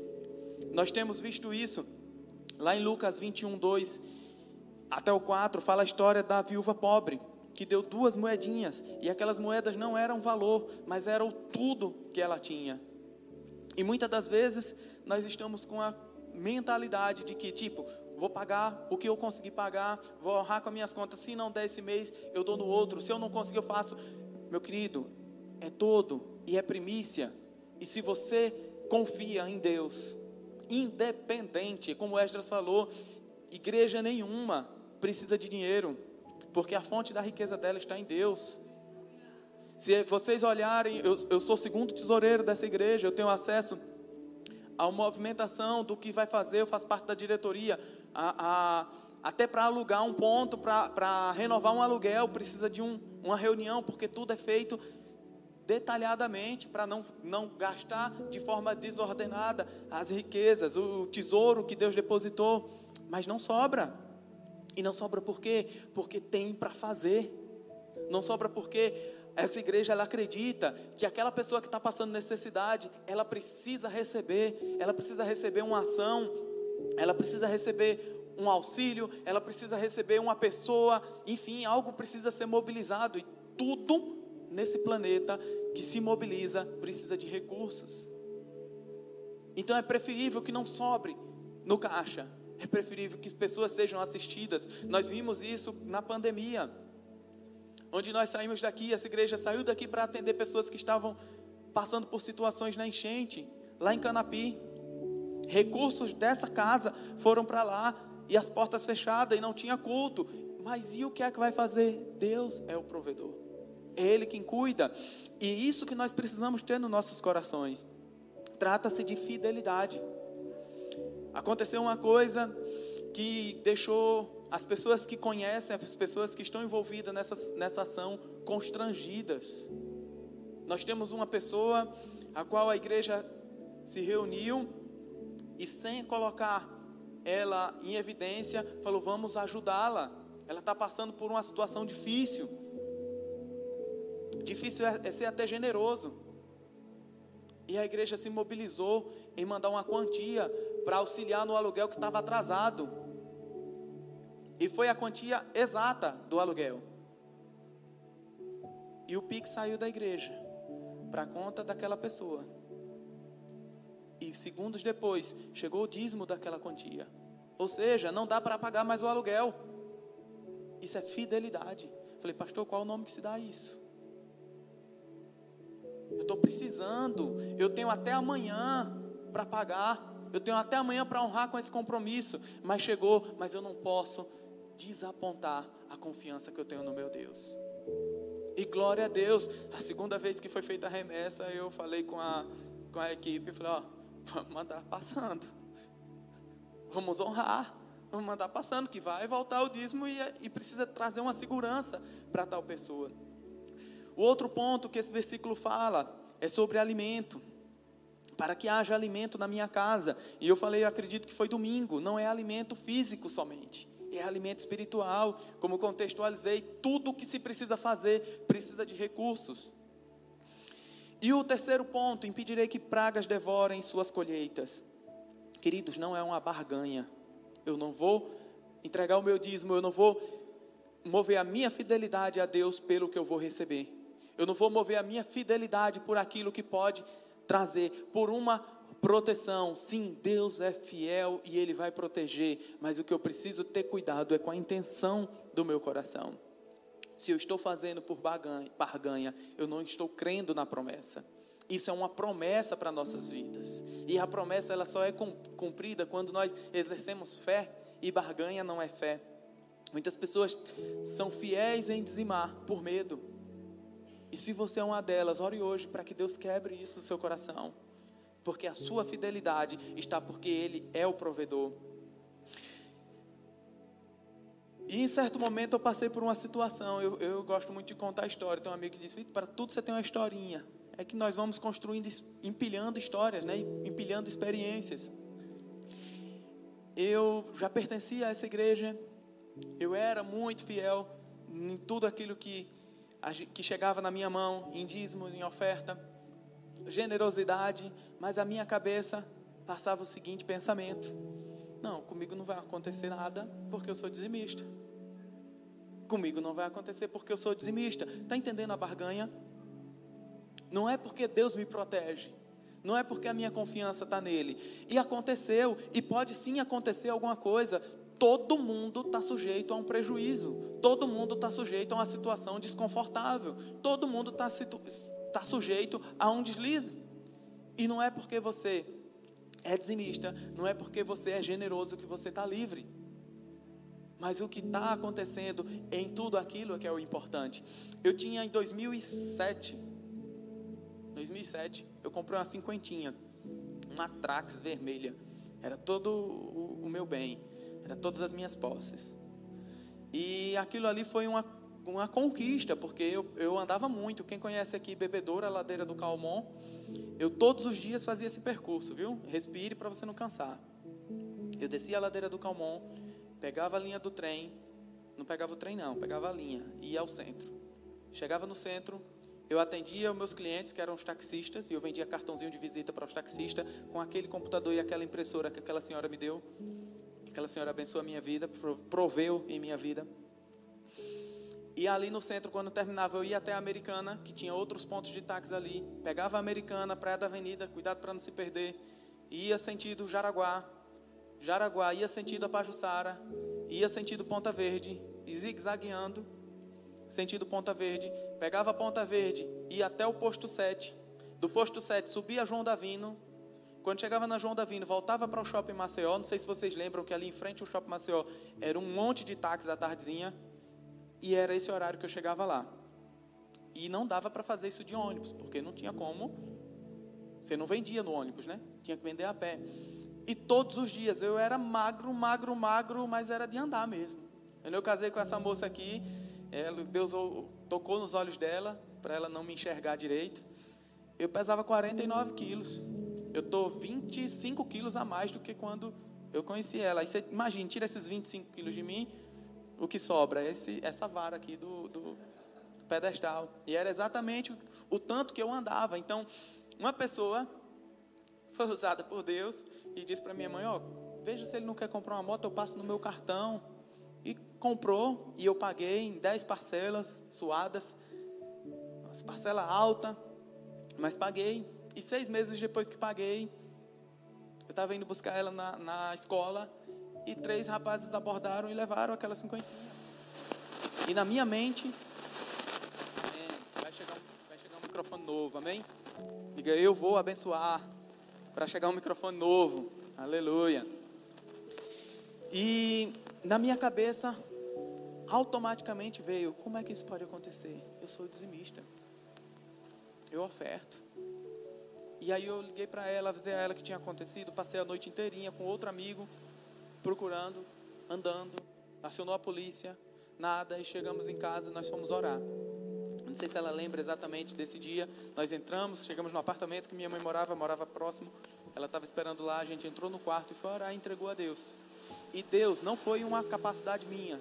Nós temos visto isso lá em Lucas 21, 2 até o 4, fala a história da viúva pobre, que deu duas moedinhas, e aquelas moedas não eram valor, mas eram tudo que ela tinha. E muitas das vezes nós estamos com a mentalidade de que, tipo, vou pagar o que eu conseguir pagar, vou honrar com as minhas contas, se não der esse mês, eu dou no outro, se eu não conseguir, eu faço. Meu querido, é todo e é primícia. E se você confia em Deus, independente, como Esdras falou, igreja nenhuma precisa de dinheiro, porque a fonte da riqueza dela está em Deus. Se vocês olharem, eu, eu sou segundo tesoureiro dessa igreja, eu tenho acesso à movimentação do que vai fazer, eu faço parte da diretoria, a, a, até para alugar um ponto, para renovar um aluguel, precisa de um, uma reunião, porque tudo é feito detalhadamente para não, não gastar de forma desordenada as riquezas, o tesouro que Deus depositou, mas não sobra. E não sobra por quê? Porque tem para fazer. Não sobra porque essa igreja ela acredita que aquela pessoa que está passando necessidade, ela precisa receber, ela precisa receber uma ação, ela precisa receber um auxílio, ela precisa receber uma pessoa, enfim, algo precisa ser mobilizado e tudo nesse planeta que se mobiliza precisa de recursos. Então é preferível que não sobre no caixa. É preferível que as pessoas sejam assistidas. Nós vimos isso na pandemia. Onde nós saímos daqui, essa igreja saiu daqui para atender pessoas que estavam passando por situações na enchente, lá em Canapi. Recursos dessa casa foram para lá e as portas fechadas e não tinha culto. Mas e o que é que vai fazer? Deus é o provedor é Ele quem cuida. E isso que nós precisamos ter nos nossos corações. Trata-se de fidelidade. Aconteceu uma coisa que deixou as pessoas que conhecem, as pessoas que estão envolvidas nessa, nessa ação, constrangidas. Nós temos uma pessoa a qual a igreja se reuniu e, sem colocar ela em evidência, falou: vamos ajudá-la. Ela está passando por uma situação difícil. Difícil é, é ser até generoso. E a igreja se mobilizou em mandar uma quantia para auxiliar no aluguel que estava atrasado. E foi a quantia exata do aluguel. E o PIX saiu da igreja para a conta daquela pessoa. E segundos depois, chegou o dízimo daquela quantia. Ou seja, não dá para pagar mais o aluguel. Isso é fidelidade. Falei, pastor, qual é o nome que se dá a isso? Eu estou precisando. Eu tenho até amanhã para pagar. Eu tenho até amanhã para honrar com esse compromisso. Mas chegou, mas eu não posso desapontar a confiança que eu tenho no meu Deus. E glória a Deus. A segunda vez que foi feita a remessa, eu falei com a, com a equipe, falei, ó, vamos mandar passando. vamos honrar, vamos mandar passando, que vai voltar o dízimo e, e precisa trazer uma segurança para tal pessoa. O outro ponto que esse versículo fala é sobre alimento. Para que haja alimento na minha casa. E eu falei, eu acredito que foi domingo, não é alimento físico somente é alimento espiritual, como contextualizei, tudo o que se precisa fazer precisa de recursos. E o terceiro ponto, impedirei que pragas devorem suas colheitas. Queridos, não é uma barganha. Eu não vou entregar o meu dízimo, eu não vou mover a minha fidelidade a Deus pelo que eu vou receber. Eu não vou mover a minha fidelidade por aquilo que pode trazer, por uma proteção. Sim, Deus é fiel e Ele vai proteger, mas o que eu preciso ter cuidado é com a intenção do meu coração. Se eu estou fazendo por barganha, eu não estou crendo na promessa. Isso é uma promessa para nossas vidas. E a promessa ela só é cumprida quando nós exercemos fé e barganha não é fé. Muitas pessoas são fiéis em dizimar por medo. E se você é uma delas, ore hoje para que Deus quebre isso no seu coração. Porque a sua fidelidade está porque Ele é o provedor. E em certo momento eu passei por uma situação, eu, eu gosto muito de contar história. Tem um amigo que disse: para tudo você tem uma historinha. É que nós vamos construindo, empilhando histórias, né? empilhando experiências. Eu já pertencia a essa igreja, eu era muito fiel em tudo aquilo que, que chegava na minha mão, em dízimo, em oferta, generosidade, mas a minha cabeça passava o seguinte pensamento: não, comigo não vai acontecer nada porque eu sou dizimista. Comigo não vai acontecer porque eu sou dizimista. Está entendendo a barganha? Não é porque Deus me protege. Não é porque a minha confiança está nele. E aconteceu, e pode sim acontecer alguma coisa. Todo mundo está sujeito a um prejuízo. Todo mundo está sujeito a uma situação desconfortável. Todo mundo está tá sujeito a um deslize. E não é porque você é dizimista, não é porque você é generoso que você está livre. Mas o que está acontecendo em tudo aquilo é que é o importante. Eu tinha em 2007, 2007, eu comprei uma cinquentinha, uma Trax vermelha. Era todo o, o meu bem, era todas as minhas posses. E aquilo ali foi uma, uma conquista, porque eu, eu andava muito. Quem conhece aqui Bebedoura, ladeira do Calmon, eu todos os dias fazia esse percurso, viu? Respire para você não cansar. Eu descia a ladeira do Calmon, pegava a linha do trem, não pegava o trem não, pegava a linha, ia ao centro. Chegava no centro, eu atendia os meus clientes, que eram os taxistas, e eu vendia cartãozinho de visita para os taxistas, com aquele computador e aquela impressora que aquela senhora me deu. Aquela senhora abençoou a minha vida, proveu em minha vida. E ali no centro, quando terminava, eu ia até a Americana, que tinha outros pontos de táxi ali. Pegava a Americana, Praia da Avenida, cuidado para não se perder. Ia sentido Jaraguá. Jaraguá, ia sentido a Pajuçara. Ia sentido Ponta Verde. Zigue-zagueando, sentido Ponta Verde. Pegava a Ponta Verde, ia até o posto 7. Do posto 7, subia João Davino. Quando chegava na João Davino, voltava para o shopping Maceió. Não sei se vocês lembram que ali em frente ao shopping Maceió era um monte de táxis à tardezinha e era esse horário que eu chegava lá. E não dava para fazer isso de ônibus, porque não tinha como. Você não vendia no ônibus, né? Tinha que vender a pé. E todos os dias eu era magro, magro, magro, mas era de andar mesmo. Eu casei com essa moça aqui, Deus tocou nos olhos dela, para ela não me enxergar direito. Eu pesava 49 quilos. Eu estou 25 quilos a mais do que quando eu conheci ela. Aí você imagina, tira esses 25 quilos de mim, o que sobra essa vara aqui do, do pedestal. E era exatamente o, o tanto que eu andava. Então, uma pessoa foi usada por Deus e disse para minha mãe: Ó, veja se ele não quer comprar uma moto, eu passo no meu cartão. E comprou, e eu paguei em 10 parcelas suadas, as parcelas alta, mas paguei. E seis meses depois que paguei, eu estava indo buscar ela na, na escola e três rapazes abordaram e levaram aquela cinquentinha. E na minha mente, vai chegar, vai chegar um microfone novo, amém? Diga, eu vou abençoar para chegar um microfone novo, aleluia. E na minha cabeça, automaticamente veio: como é que isso pode acontecer? Eu sou dizimista, eu oferto. E aí eu liguei para ela, avisei a ela que tinha acontecido, passei a noite inteirinha com outro amigo procurando, andando, acionou a polícia, nada, e chegamos em casa e nós fomos orar. Não sei se ela lembra exatamente desse dia. Nós entramos, chegamos no apartamento que minha mãe morava, morava próximo. Ela estava esperando lá, a gente entrou no quarto e foi orar e entregou a Deus. E Deus não foi uma capacidade minha.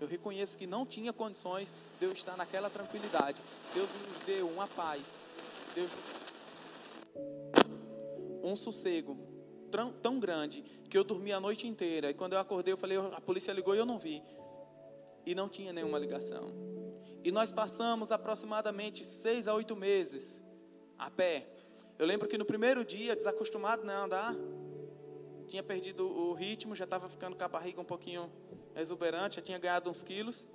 Eu reconheço que não tinha condições de eu estar naquela tranquilidade. Deus nos deu uma paz. Deus um sossego tão, grande que eu dormi a noite inteira. E quando eu acordei, eu falei, a polícia ligou e eu não vi. E não tinha nenhuma ligação. E nós passamos aproximadamente seis a oito meses a pé. Eu lembro que no primeiro dia, desacostumado né, a andar, tinha perdido o ritmo, já estava ficando com a barriga um pouquinho exuberante, já tinha ganhado uns quilos.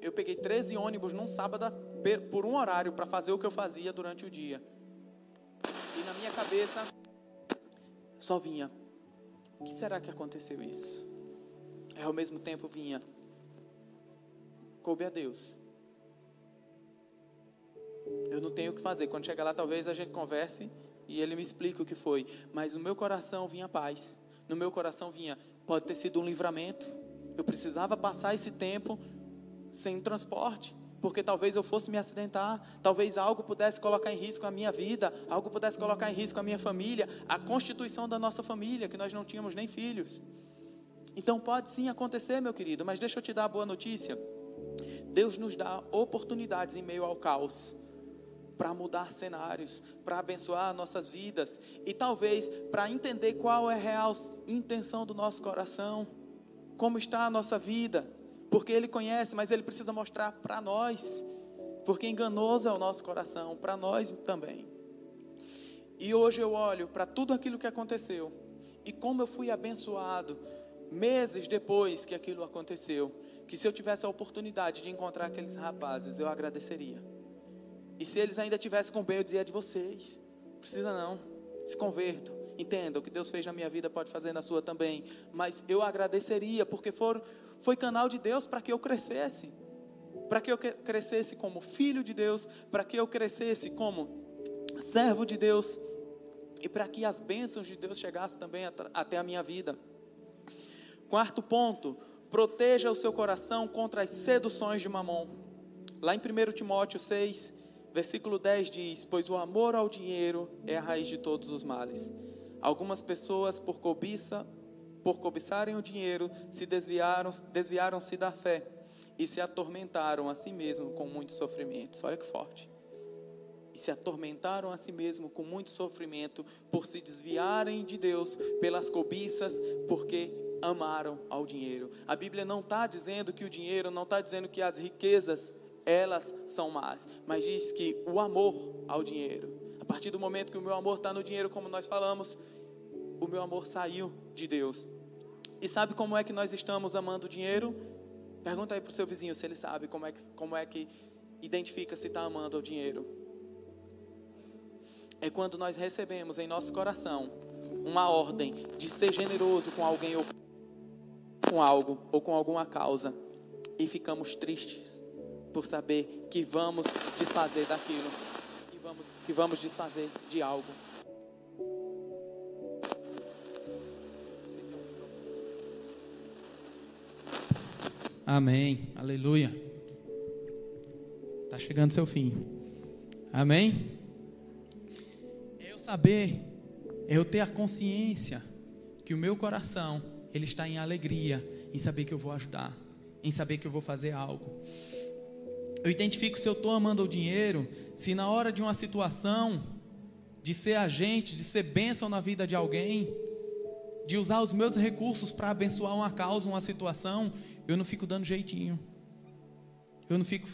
Eu peguei 13 ônibus num sábado por um horário para fazer o que eu fazia durante o dia. E na minha cabeça só vinha: o que será que aconteceu isso? E ao mesmo tempo vinha: coube a Deus. Eu não tenho o que fazer. Quando chegar lá, talvez a gente converse e ele me explique o que foi. Mas no meu coração vinha paz. No meu coração vinha, pode ter sido um livramento. Eu precisava passar esse tempo sem transporte, porque talvez eu fosse me acidentar, talvez algo pudesse colocar em risco a minha vida, algo pudesse colocar em risco a minha família, a constituição da nossa família, que nós não tínhamos nem filhos. Então pode sim acontecer, meu querido, mas deixa eu te dar a boa notícia. Deus nos dá oportunidades em meio ao caos para mudar cenários, para abençoar nossas vidas e talvez para entender qual é a real intenção do nosso coração, como está a nossa vida, porque Ele conhece, mas Ele precisa mostrar para nós, porque enganoso é o nosso coração, para nós também. E hoje eu olho para tudo aquilo que aconteceu e como eu fui abençoado meses depois que aquilo aconteceu, que se eu tivesse a oportunidade de encontrar aqueles rapazes, eu agradeceria. E se eles ainda tivessem com bem, eu dizia de vocês. Precisa não. Se convertam. Entenda, o que Deus fez na minha vida pode fazer na sua também. Mas eu agradeceria, porque for, foi canal de Deus para que eu crescesse. Para que eu crescesse como filho de Deus. Para que eu crescesse como servo de Deus. E para que as bênçãos de Deus chegassem também até a minha vida. Quarto ponto, proteja o seu coração contra as seduções de mamon. Lá em 1 Timóteo 6, versículo 10 diz: Pois o amor ao dinheiro é a raiz de todos os males. Algumas pessoas, por cobiça, por cobiçarem o dinheiro, se desviaram, desviaram-se da fé e se atormentaram a si mesmo com muitos sofrimentos. Olha que forte. E se atormentaram a si mesmo com muito sofrimento por se desviarem de Deus pelas cobiças, porque amaram ao dinheiro. A Bíblia não está dizendo que o dinheiro, não está dizendo que as riquezas, elas são más, mas diz que o amor ao dinheiro, partir do momento que o meu amor está no dinheiro, como nós falamos, o meu amor saiu de Deus. E sabe como é que nós estamos amando o dinheiro? Pergunta aí para o seu vizinho se ele sabe como é que, como é que identifica se está amando o dinheiro. É quando nós recebemos em nosso coração uma ordem de ser generoso com alguém ou com algo ou com alguma causa e ficamos tristes por saber que vamos desfazer daquilo, que vamos, desfazer de algo. Amém, aleluia. Está chegando seu fim. Amém? Eu saber, eu ter a consciência que o meu coração ele está em alegria, em saber que eu vou ajudar, em saber que eu vou fazer algo. Eu identifico se eu estou amando o dinheiro, se na hora de uma situação, de ser agente, de ser bênção na vida de alguém, de usar os meus recursos para abençoar uma causa, uma situação, eu não fico dando jeitinho. Eu não fico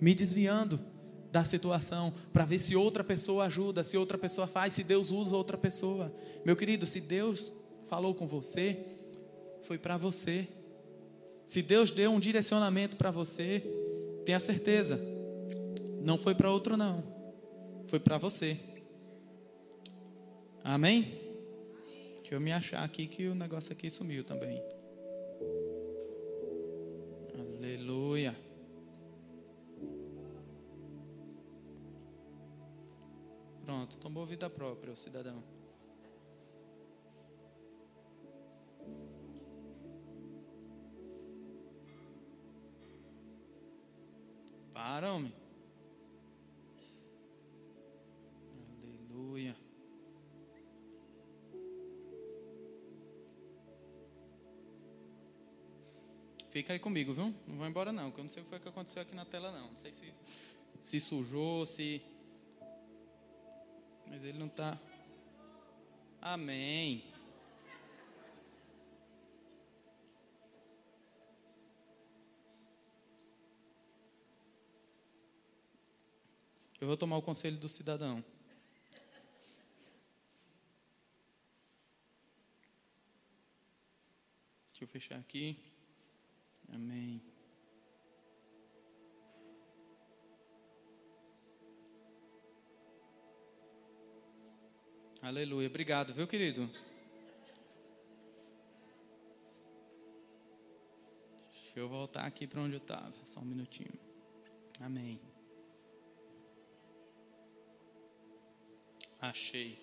me desviando da situação, para ver se outra pessoa ajuda, se outra pessoa faz, se Deus usa outra pessoa. Meu querido, se Deus falou com você, foi para você. Se Deus deu um direcionamento para você, tenha certeza, não foi para outro não, foi para você. Amém? Deixa eu me achar aqui que o negócio aqui sumiu também. Aleluia. Pronto, tomou vida própria o cidadão. Para, homem. Aleluia. Fica aí comigo, viu? Não vai embora não, que eu não sei o que foi que aconteceu aqui na tela não. Não sei se se sujou, se mas ele não está. Amém. Eu vou tomar o conselho do cidadão. Deixa eu fechar aqui. Amém. Aleluia. Obrigado, viu, querido? Deixa eu voltar aqui para onde eu estava. Só um minutinho. Amém. Achei.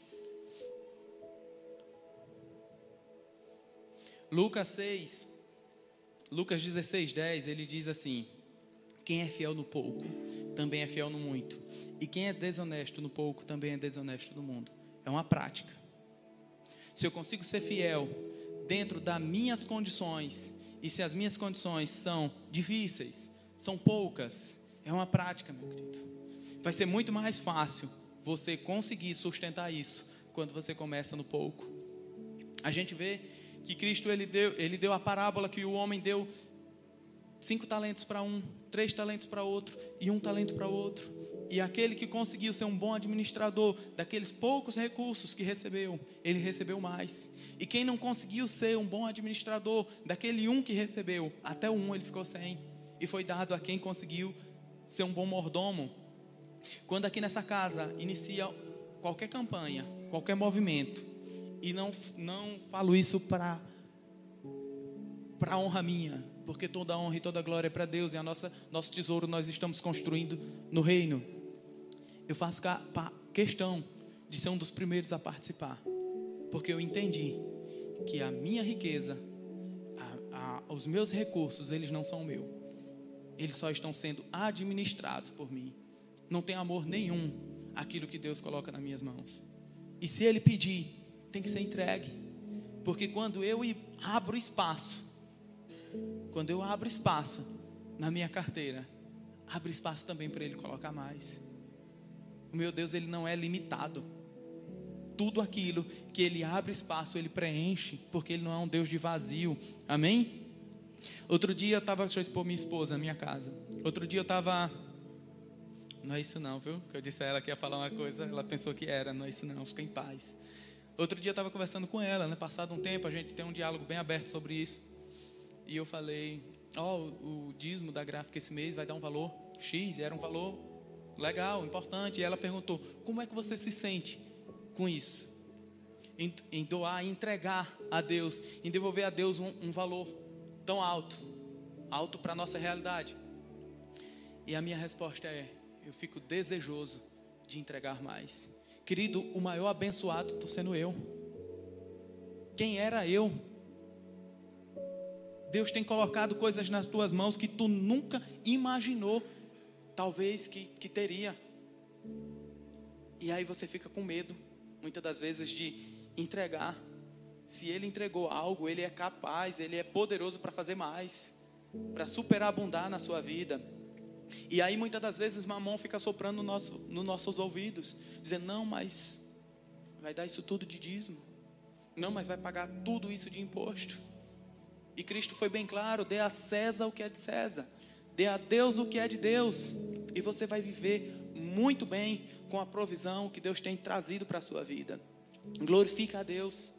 Lucas 6, Lucas 16, 10, ele diz assim: Quem é fiel no pouco, também é fiel no muito. E quem é desonesto no pouco, também é desonesto no mundo. É uma prática. Se eu consigo ser fiel dentro das minhas condições, e se as minhas condições são difíceis, são poucas, é uma prática, meu querido. Vai ser muito mais fácil você conseguir sustentar isso quando você começa no pouco. A gente vê que Cristo ele deu, ele deu a parábola que o homem deu cinco talentos para um, três talentos para outro e um talento para outro. E aquele que conseguiu ser um bom administrador daqueles poucos recursos que recebeu, ele recebeu mais. E quem não conseguiu ser um bom administrador daquele um que recebeu, até o um ele ficou sem. E foi dado a quem conseguiu ser um bom mordomo. Quando aqui nessa casa inicia qualquer campanha, qualquer movimento, e não, não falo isso para para honra minha, porque toda honra e toda glória é para Deus e a nossa nosso tesouro nós estamos construindo no reino eu faço questão de ser um dos primeiros a participar, porque eu entendi que a minha riqueza, a, a, os meus recursos, eles não são meu, eles só estão sendo administrados por mim. Não tem amor nenhum aquilo que Deus coloca nas minhas mãos. E se Ele pedir, tem que ser entregue, porque quando eu abro espaço, quando eu abro espaço na minha carteira, abre espaço também para Ele colocar mais. O meu Deus, ele não é limitado. Tudo aquilo que ele abre espaço, ele preenche, porque ele não é um Deus de vazio. Amém? Outro dia eu estava, deixa eu expor minha esposa minha casa. Outro dia eu estava. Não é isso não, viu? Que eu disse a ela que ia falar uma coisa, ela pensou que era, não é isso não, fica em paz. Outro dia eu estava conversando com ela, né? Passado um tempo, a gente tem um diálogo bem aberto sobre isso. E eu falei, ó, oh, o, dízimo da gráfica esse mês vai dar um valor X, era um valor legal, importante. E ela perguntou: como é que você se sente com isso? Em, em doar, em entregar a Deus, em devolver a Deus um, um valor tão alto, alto para a nossa realidade. E a minha resposta é: eu fico desejoso de entregar mais. Querido, o maior abençoado estou sendo eu. Quem era eu? Deus tem colocado coisas nas tuas mãos que tu nunca imaginou talvez que, que teria. E aí você fica com medo, muitas das vezes, de entregar. Se ele entregou algo, ele é capaz, ele é poderoso para fazer mais, para superabundar na sua vida. E aí muitas das vezes mamão fica soprando no nosso, nos nossos ouvidos, dizendo: não, mas vai dar isso tudo de dízimo. Não, mas vai pagar tudo isso de imposto. E Cristo foi bem claro: dê a César o que é de César Dê a Deus o que é de Deus. E você vai viver muito bem com a provisão que Deus tem trazido para a sua vida. Glorifica a Deus.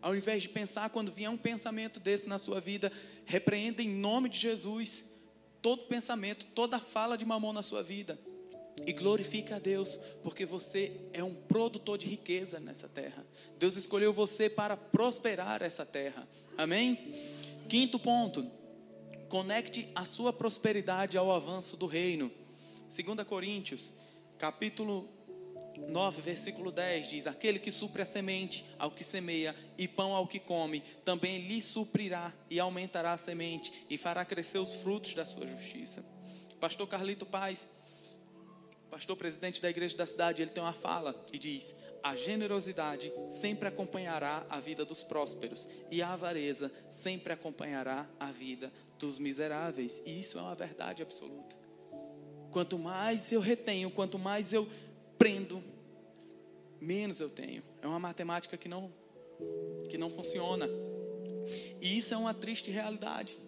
Ao invés de pensar, quando vier um pensamento desse na sua vida, repreenda em nome de Jesus todo pensamento, toda fala de mamão na sua vida. E glorifica a Deus, porque você é um produtor de riqueza nessa terra. Deus escolheu você para prosperar essa terra. Amém? Quinto ponto Conecte a sua prosperidade ao avanço do reino. 2 Coríntios, capítulo 9, versículo 10 diz: Aquele que supre a semente ao que semeia e pão ao que come, também lhe suprirá e aumentará a semente e fará crescer os frutos da sua justiça. Pastor Carlito Paz, pastor presidente da igreja da cidade, ele tem uma fala e diz: A generosidade sempre acompanhará a vida dos prósperos e a avareza sempre acompanhará a vida dos miseráveis. E isso é uma verdade absoluta. Quanto mais eu retenho, quanto mais eu prendo, menos eu tenho. É uma matemática que não que não funciona. E isso é uma triste realidade.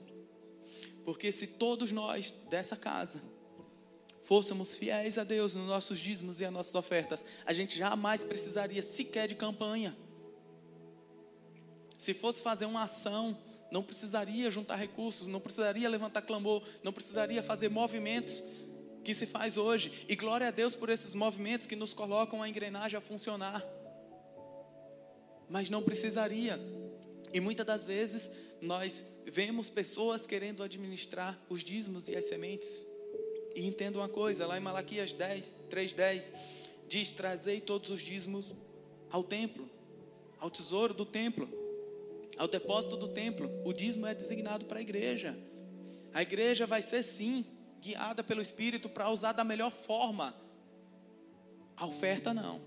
Porque se todos nós dessa casa fôssemos fiéis a Deus nos nossos dízimos e as nossas ofertas, a gente jamais precisaria sequer de campanha. Se fosse fazer uma ação, não precisaria juntar recursos, não precisaria levantar clamor, não precisaria fazer movimentos que se faz hoje. E glória a Deus por esses movimentos que nos colocam a engrenagem a funcionar. Mas não precisaria. E muitas das vezes nós vemos pessoas querendo administrar os dízimos e as sementes. E entenda uma coisa, lá em Malaquias 10, 3:10 diz: "Trazei todos os dízimos ao templo, ao tesouro do templo, ao depósito do templo". O dízimo é designado para a igreja. A igreja vai ser sim guiada pelo Espírito para usar da melhor forma. A oferta não.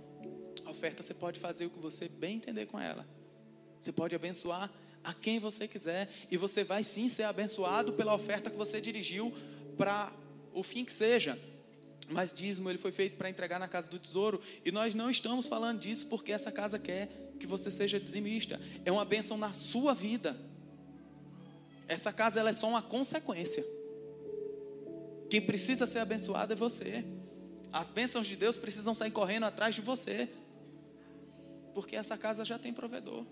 A oferta você pode fazer o que você bem entender com ela. Você pode abençoar a quem você quiser e você vai sim ser abençoado pela oferta que você dirigiu para o fim que seja. Mas dízimo ele foi feito para entregar na casa do tesouro e nós não estamos falando disso porque essa casa quer que você seja dizimista. É uma bênção na sua vida. Essa casa ela é só uma consequência. Quem precisa ser abençoado é você. As bênçãos de Deus precisam sair correndo atrás de você. Porque essa casa já tem provedor.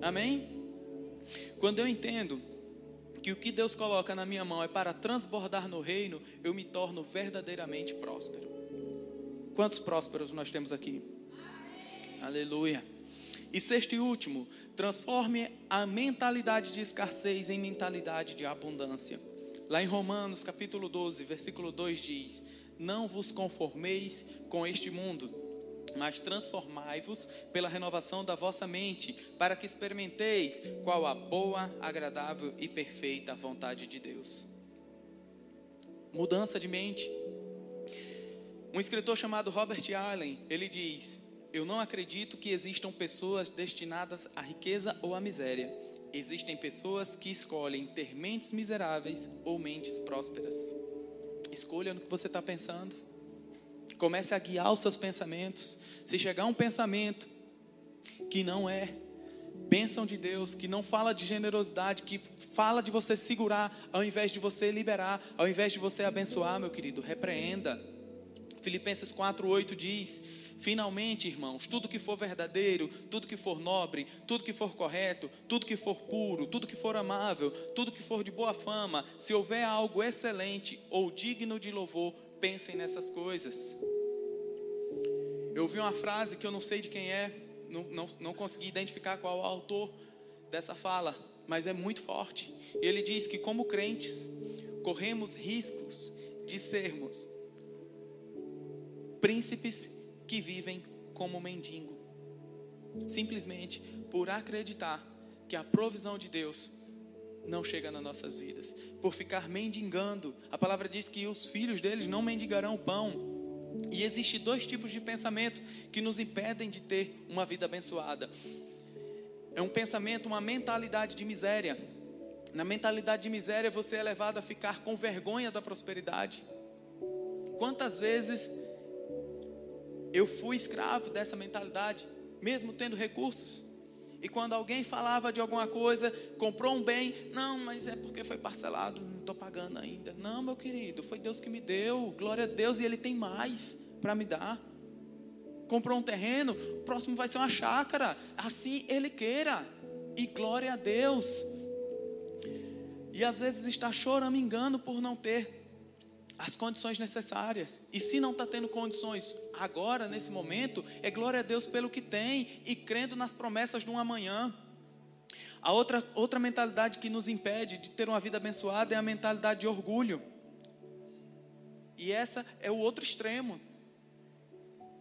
Amém? Quando eu entendo que o que Deus coloca na minha mão é para transbordar no reino, eu me torno verdadeiramente próspero. Quantos prósperos nós temos aqui? Amém. Aleluia. E sexto e último, transforme a mentalidade de escassez em mentalidade de abundância. Lá em Romanos capítulo 12, versículo 2 diz: Não vos conformeis com este mundo, mas transformai-vos pela renovação da vossa mente, para que experimenteis qual a boa, agradável e perfeita vontade de Deus. Mudança de mente. Um escritor chamado Robert Allen, ele diz: Eu não acredito que existam pessoas destinadas à riqueza ou à miséria Existem pessoas que escolhem ter mentes miseráveis ou mentes prósperas. Escolha no que você está pensando. Comece a guiar os seus pensamentos. Se chegar um pensamento que não é bênção de Deus, que não fala de generosidade, que fala de você segurar, ao invés de você liberar, ao invés de você abençoar, meu querido, repreenda. Filipenses 4:8 diz: Finalmente, irmãos, tudo que for verdadeiro, tudo que for nobre, tudo que for correto, tudo que for puro, tudo que for amável, tudo que for de boa fama, se houver algo excelente ou digno de louvor, pensem nessas coisas. Eu ouvi uma frase que eu não sei de quem é, não, não, não consegui identificar qual é o autor dessa fala, mas é muito forte. Ele diz que, como crentes, corremos riscos de sermos príncipes que vivem como mendigo, simplesmente por acreditar que a provisão de Deus não chega nas nossas vidas, por ficar mendigando. A palavra diz que os filhos deles não mendigarão pão. E existe dois tipos de pensamento que nos impedem de ter uma vida abençoada. É um pensamento, uma mentalidade de miséria. Na mentalidade de miséria, você é levado a ficar com vergonha da prosperidade. Quantas vezes eu fui escravo dessa mentalidade, mesmo tendo recursos. E quando alguém falava de alguma coisa, comprou um bem, não, mas é porque foi parcelado, não estou pagando ainda. Não, meu querido, foi Deus que me deu, glória a Deus, e Ele tem mais para me dar. Comprou um terreno, o próximo vai ser uma chácara, assim Ele queira, e glória a Deus. E às vezes está choramingando por não ter as condições necessárias. E se não está tendo condições agora, nesse momento, é glória a Deus pelo que tem e crendo nas promessas de um amanhã. A outra, outra mentalidade que nos impede de ter uma vida abençoada é a mentalidade de orgulho. E essa é o outro extremo.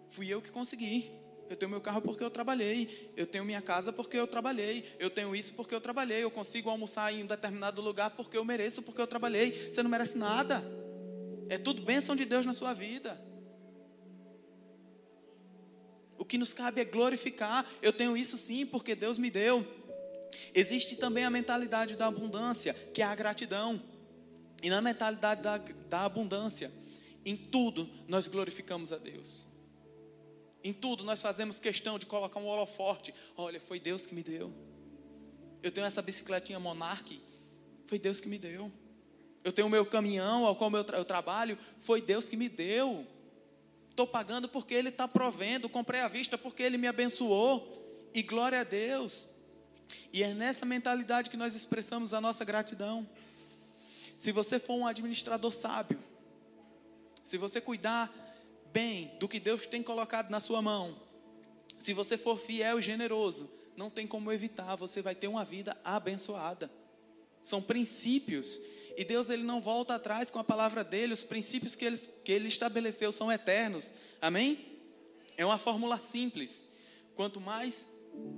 fui eu que consegui. Eu tenho meu carro porque eu trabalhei. Eu tenho minha casa porque eu trabalhei. Eu tenho isso porque eu trabalhei. Eu consigo almoçar em um determinado lugar porque eu mereço, porque eu trabalhei. Você não merece nada. É tudo bênção de Deus na sua vida. O que nos cabe é glorificar. Eu tenho isso sim porque Deus me deu. Existe também a mentalidade da abundância, que é a gratidão. E na mentalidade da, da abundância, em tudo nós glorificamos a Deus. Em tudo nós fazemos questão de colocar um holoforte. Olha, foi Deus que me deu. Eu tenho essa bicicletinha Monarch, foi Deus que me deu. Eu tenho o meu caminhão ao qual eu, tra eu trabalho, foi Deus que me deu. Estou pagando porque Ele está provendo, comprei à vista porque Ele me abençoou. E glória a Deus. E é nessa mentalidade que nós expressamos a nossa gratidão. Se você for um administrador sábio, se você cuidar bem do que Deus tem colocado na sua mão, se você for fiel e generoso, não tem como evitar, você vai ter uma vida abençoada. São princípios e Deus ele não volta atrás com a palavra dele, os princípios que ele, que ele estabeleceu são eternos. Amém? É uma fórmula simples. Quanto mais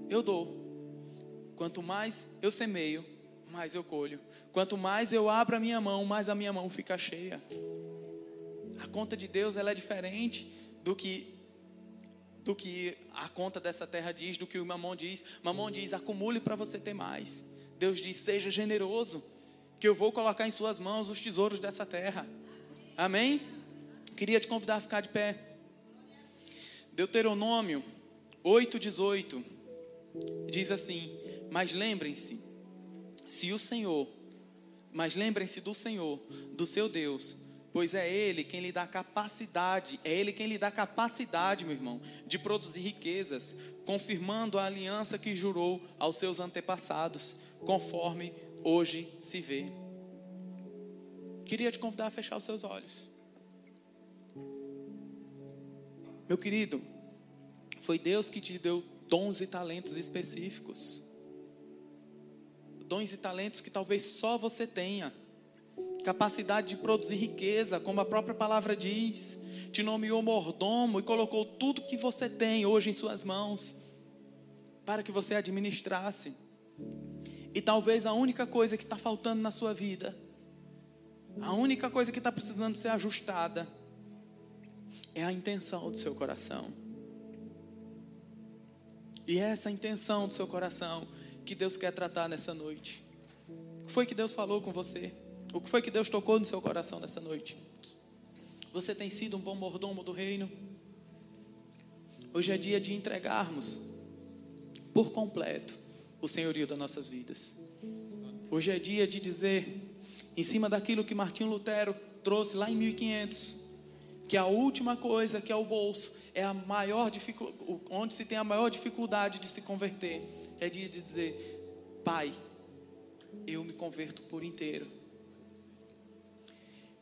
eu dou, quanto mais eu semeio, mais eu colho. Quanto mais eu abro a minha mão, mais a minha mão fica cheia. A conta de Deus ela é diferente do que do que a conta dessa terra diz, do que o mamão diz. Mamão diz: acumule para você ter mais. Deus diz: seja generoso que eu vou colocar em suas mãos os tesouros dessa terra. Amém? Queria te convidar a ficar de pé. Deuteronômio 8,18 diz assim: Mas lembrem-se, se o Senhor, mas lembrem-se do Senhor, do seu Deus, pois é Ele quem lhe dá capacidade, é Ele quem lhe dá capacidade, meu irmão, de produzir riquezas, confirmando a aliança que jurou aos seus antepassados, conforme hoje se vê. Queria te convidar a fechar os seus olhos. Meu querido, foi Deus que te deu dons e talentos específicos. Dons e talentos que talvez só você tenha. Capacidade de produzir riqueza, como a própria palavra diz. Te nomeou mordomo e colocou tudo que você tem hoje em suas mãos para que você administrasse. E talvez a única coisa que está faltando na sua vida, a única coisa que está precisando ser ajustada, é a intenção do seu coração. E é essa intenção do seu coração que Deus quer tratar nessa noite. O que foi que Deus falou com você? O que foi que Deus tocou no seu coração nessa noite? Você tem sido um bom mordomo do reino? Hoje é dia de entregarmos por completo o senhorio das nossas vidas. Hoje é dia de dizer, em cima daquilo que Martinho Lutero trouxe lá em 1500, que a última coisa que é o bolso é a maior onde se tem a maior dificuldade de se converter, é dia de dizer, Pai, eu me converto por inteiro.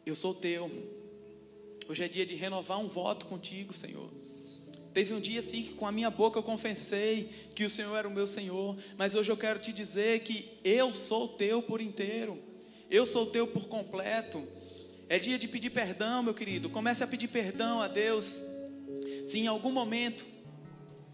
Eu sou teu. Hoje é dia de renovar um voto contigo, Senhor. Teve um dia assim que com a minha boca eu confessei que o Senhor era o meu Senhor, mas hoje eu quero te dizer que eu sou teu por inteiro, eu sou teu por completo. É dia de pedir perdão, meu querido. Comece a pedir perdão a Deus. Se em algum momento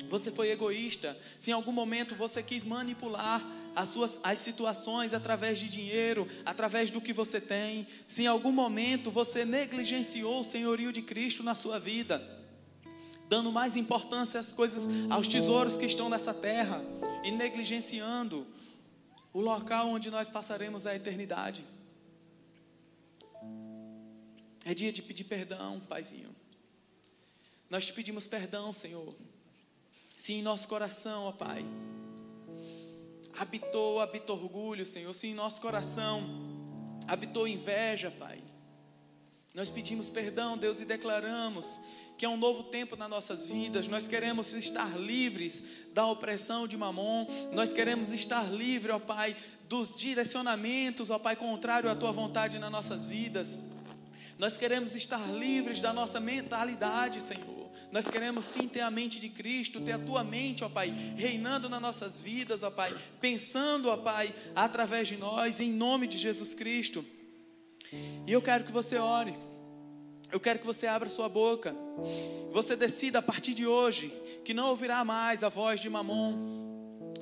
você foi egoísta, se em algum momento você quis manipular as suas as situações através de dinheiro, através do que você tem, se em algum momento você negligenciou o senhorio de Cristo na sua vida, dando mais importância às coisas, aos tesouros que estão nessa terra e negligenciando o local onde nós passaremos a eternidade. É dia de pedir perdão, Paizinho. Nós te pedimos perdão, Senhor. Se em nosso coração, ó Pai, habitou, habitou orgulho, Senhor. Se em nosso coração habitou inveja, Pai. Nós pedimos perdão, Deus, e declaramos que é um novo tempo nas nossas vidas. Nós queremos estar livres da opressão de Mamon. Nós queremos estar livres, ó Pai, dos direcionamentos, ó Pai, contrário à tua vontade nas nossas vidas. Nós queremos estar livres da nossa mentalidade, Senhor. Nós queremos sim ter a mente de Cristo, ter a tua mente, ó Pai, reinando nas nossas vidas, ó Pai, pensando, ó Pai, através de nós, em nome de Jesus Cristo. E eu quero que você ore. Eu quero que você abra sua boca. Você decida a partir de hoje que não ouvirá mais a voz de Mamon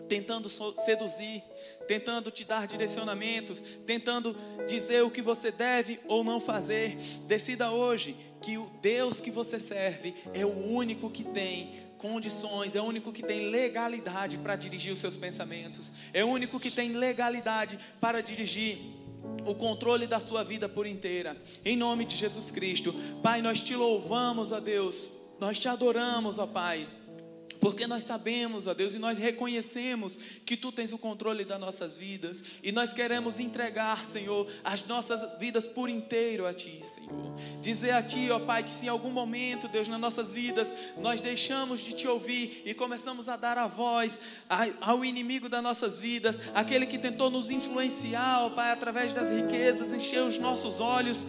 tentando seduzir, tentando te dar direcionamentos, tentando dizer o que você deve ou não fazer. Decida hoje que o Deus que você serve é o único que tem condições, é o único que tem legalidade para dirigir os seus pensamentos, é o único que tem legalidade para dirigir o controle da sua vida por inteira. Em nome de Jesus Cristo, Pai, nós te louvamos, ó Deus, nós te adoramos, ó Pai. Porque nós sabemos, ó Deus, e nós reconhecemos que Tu tens o controle das nossas vidas, e nós queremos entregar, Senhor, as nossas vidas por inteiro a Ti, Senhor. Dizer a Ti, ó Pai, que se em algum momento, Deus, nas nossas vidas, nós deixamos de Te ouvir e começamos a dar a voz ao inimigo das nossas vidas, aquele que tentou nos influenciar, ó Pai, através das riquezas, encher os nossos olhos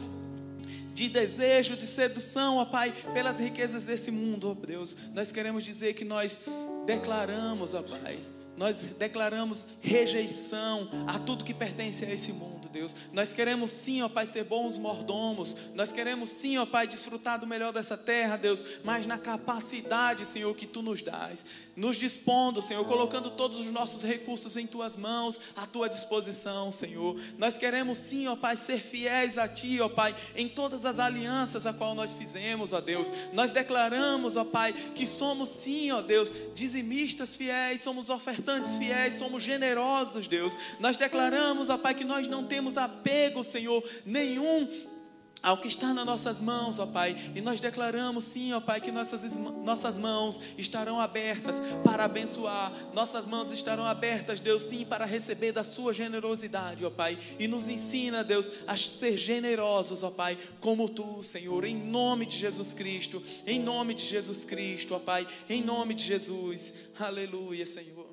de desejo, de sedução, ó Pai, pelas riquezas desse mundo, ó Deus. Nós queremos dizer que nós declaramos, ó Pai, nós declaramos rejeição a tudo que pertence a esse mundo. Deus. Nós queremos sim, ó Pai, ser bons mordomos. Nós queremos sim, ó Pai, desfrutar do melhor dessa terra, Deus, mas na capacidade, Senhor, que tu nos dás. Nos dispondo, Senhor, colocando todos os nossos recursos em tuas mãos, à tua disposição, Senhor. Nós queremos sim, ó Pai, ser fiéis a ti, ó Pai, em todas as alianças a qual nós fizemos, ó Deus. Nós declaramos, ó Pai, que somos sim, ó Deus, dizimistas fiéis, somos ofertantes fiéis, somos generosos, Deus. Nós declaramos, ó Pai, que nós não temos temos apego, Senhor, nenhum ao que está nas nossas mãos, ó Pai. E nós declaramos, sim, ó Pai, que nossas, nossas mãos estarão abertas para abençoar. Nossas mãos estarão abertas, Deus, sim, para receber da Sua generosidade, ó Pai. E nos ensina, Deus, a ser generosos, ó Pai, como Tu, Senhor, em nome de Jesus Cristo. Em nome de Jesus Cristo, ó Pai. Em nome de Jesus. Aleluia, Senhor.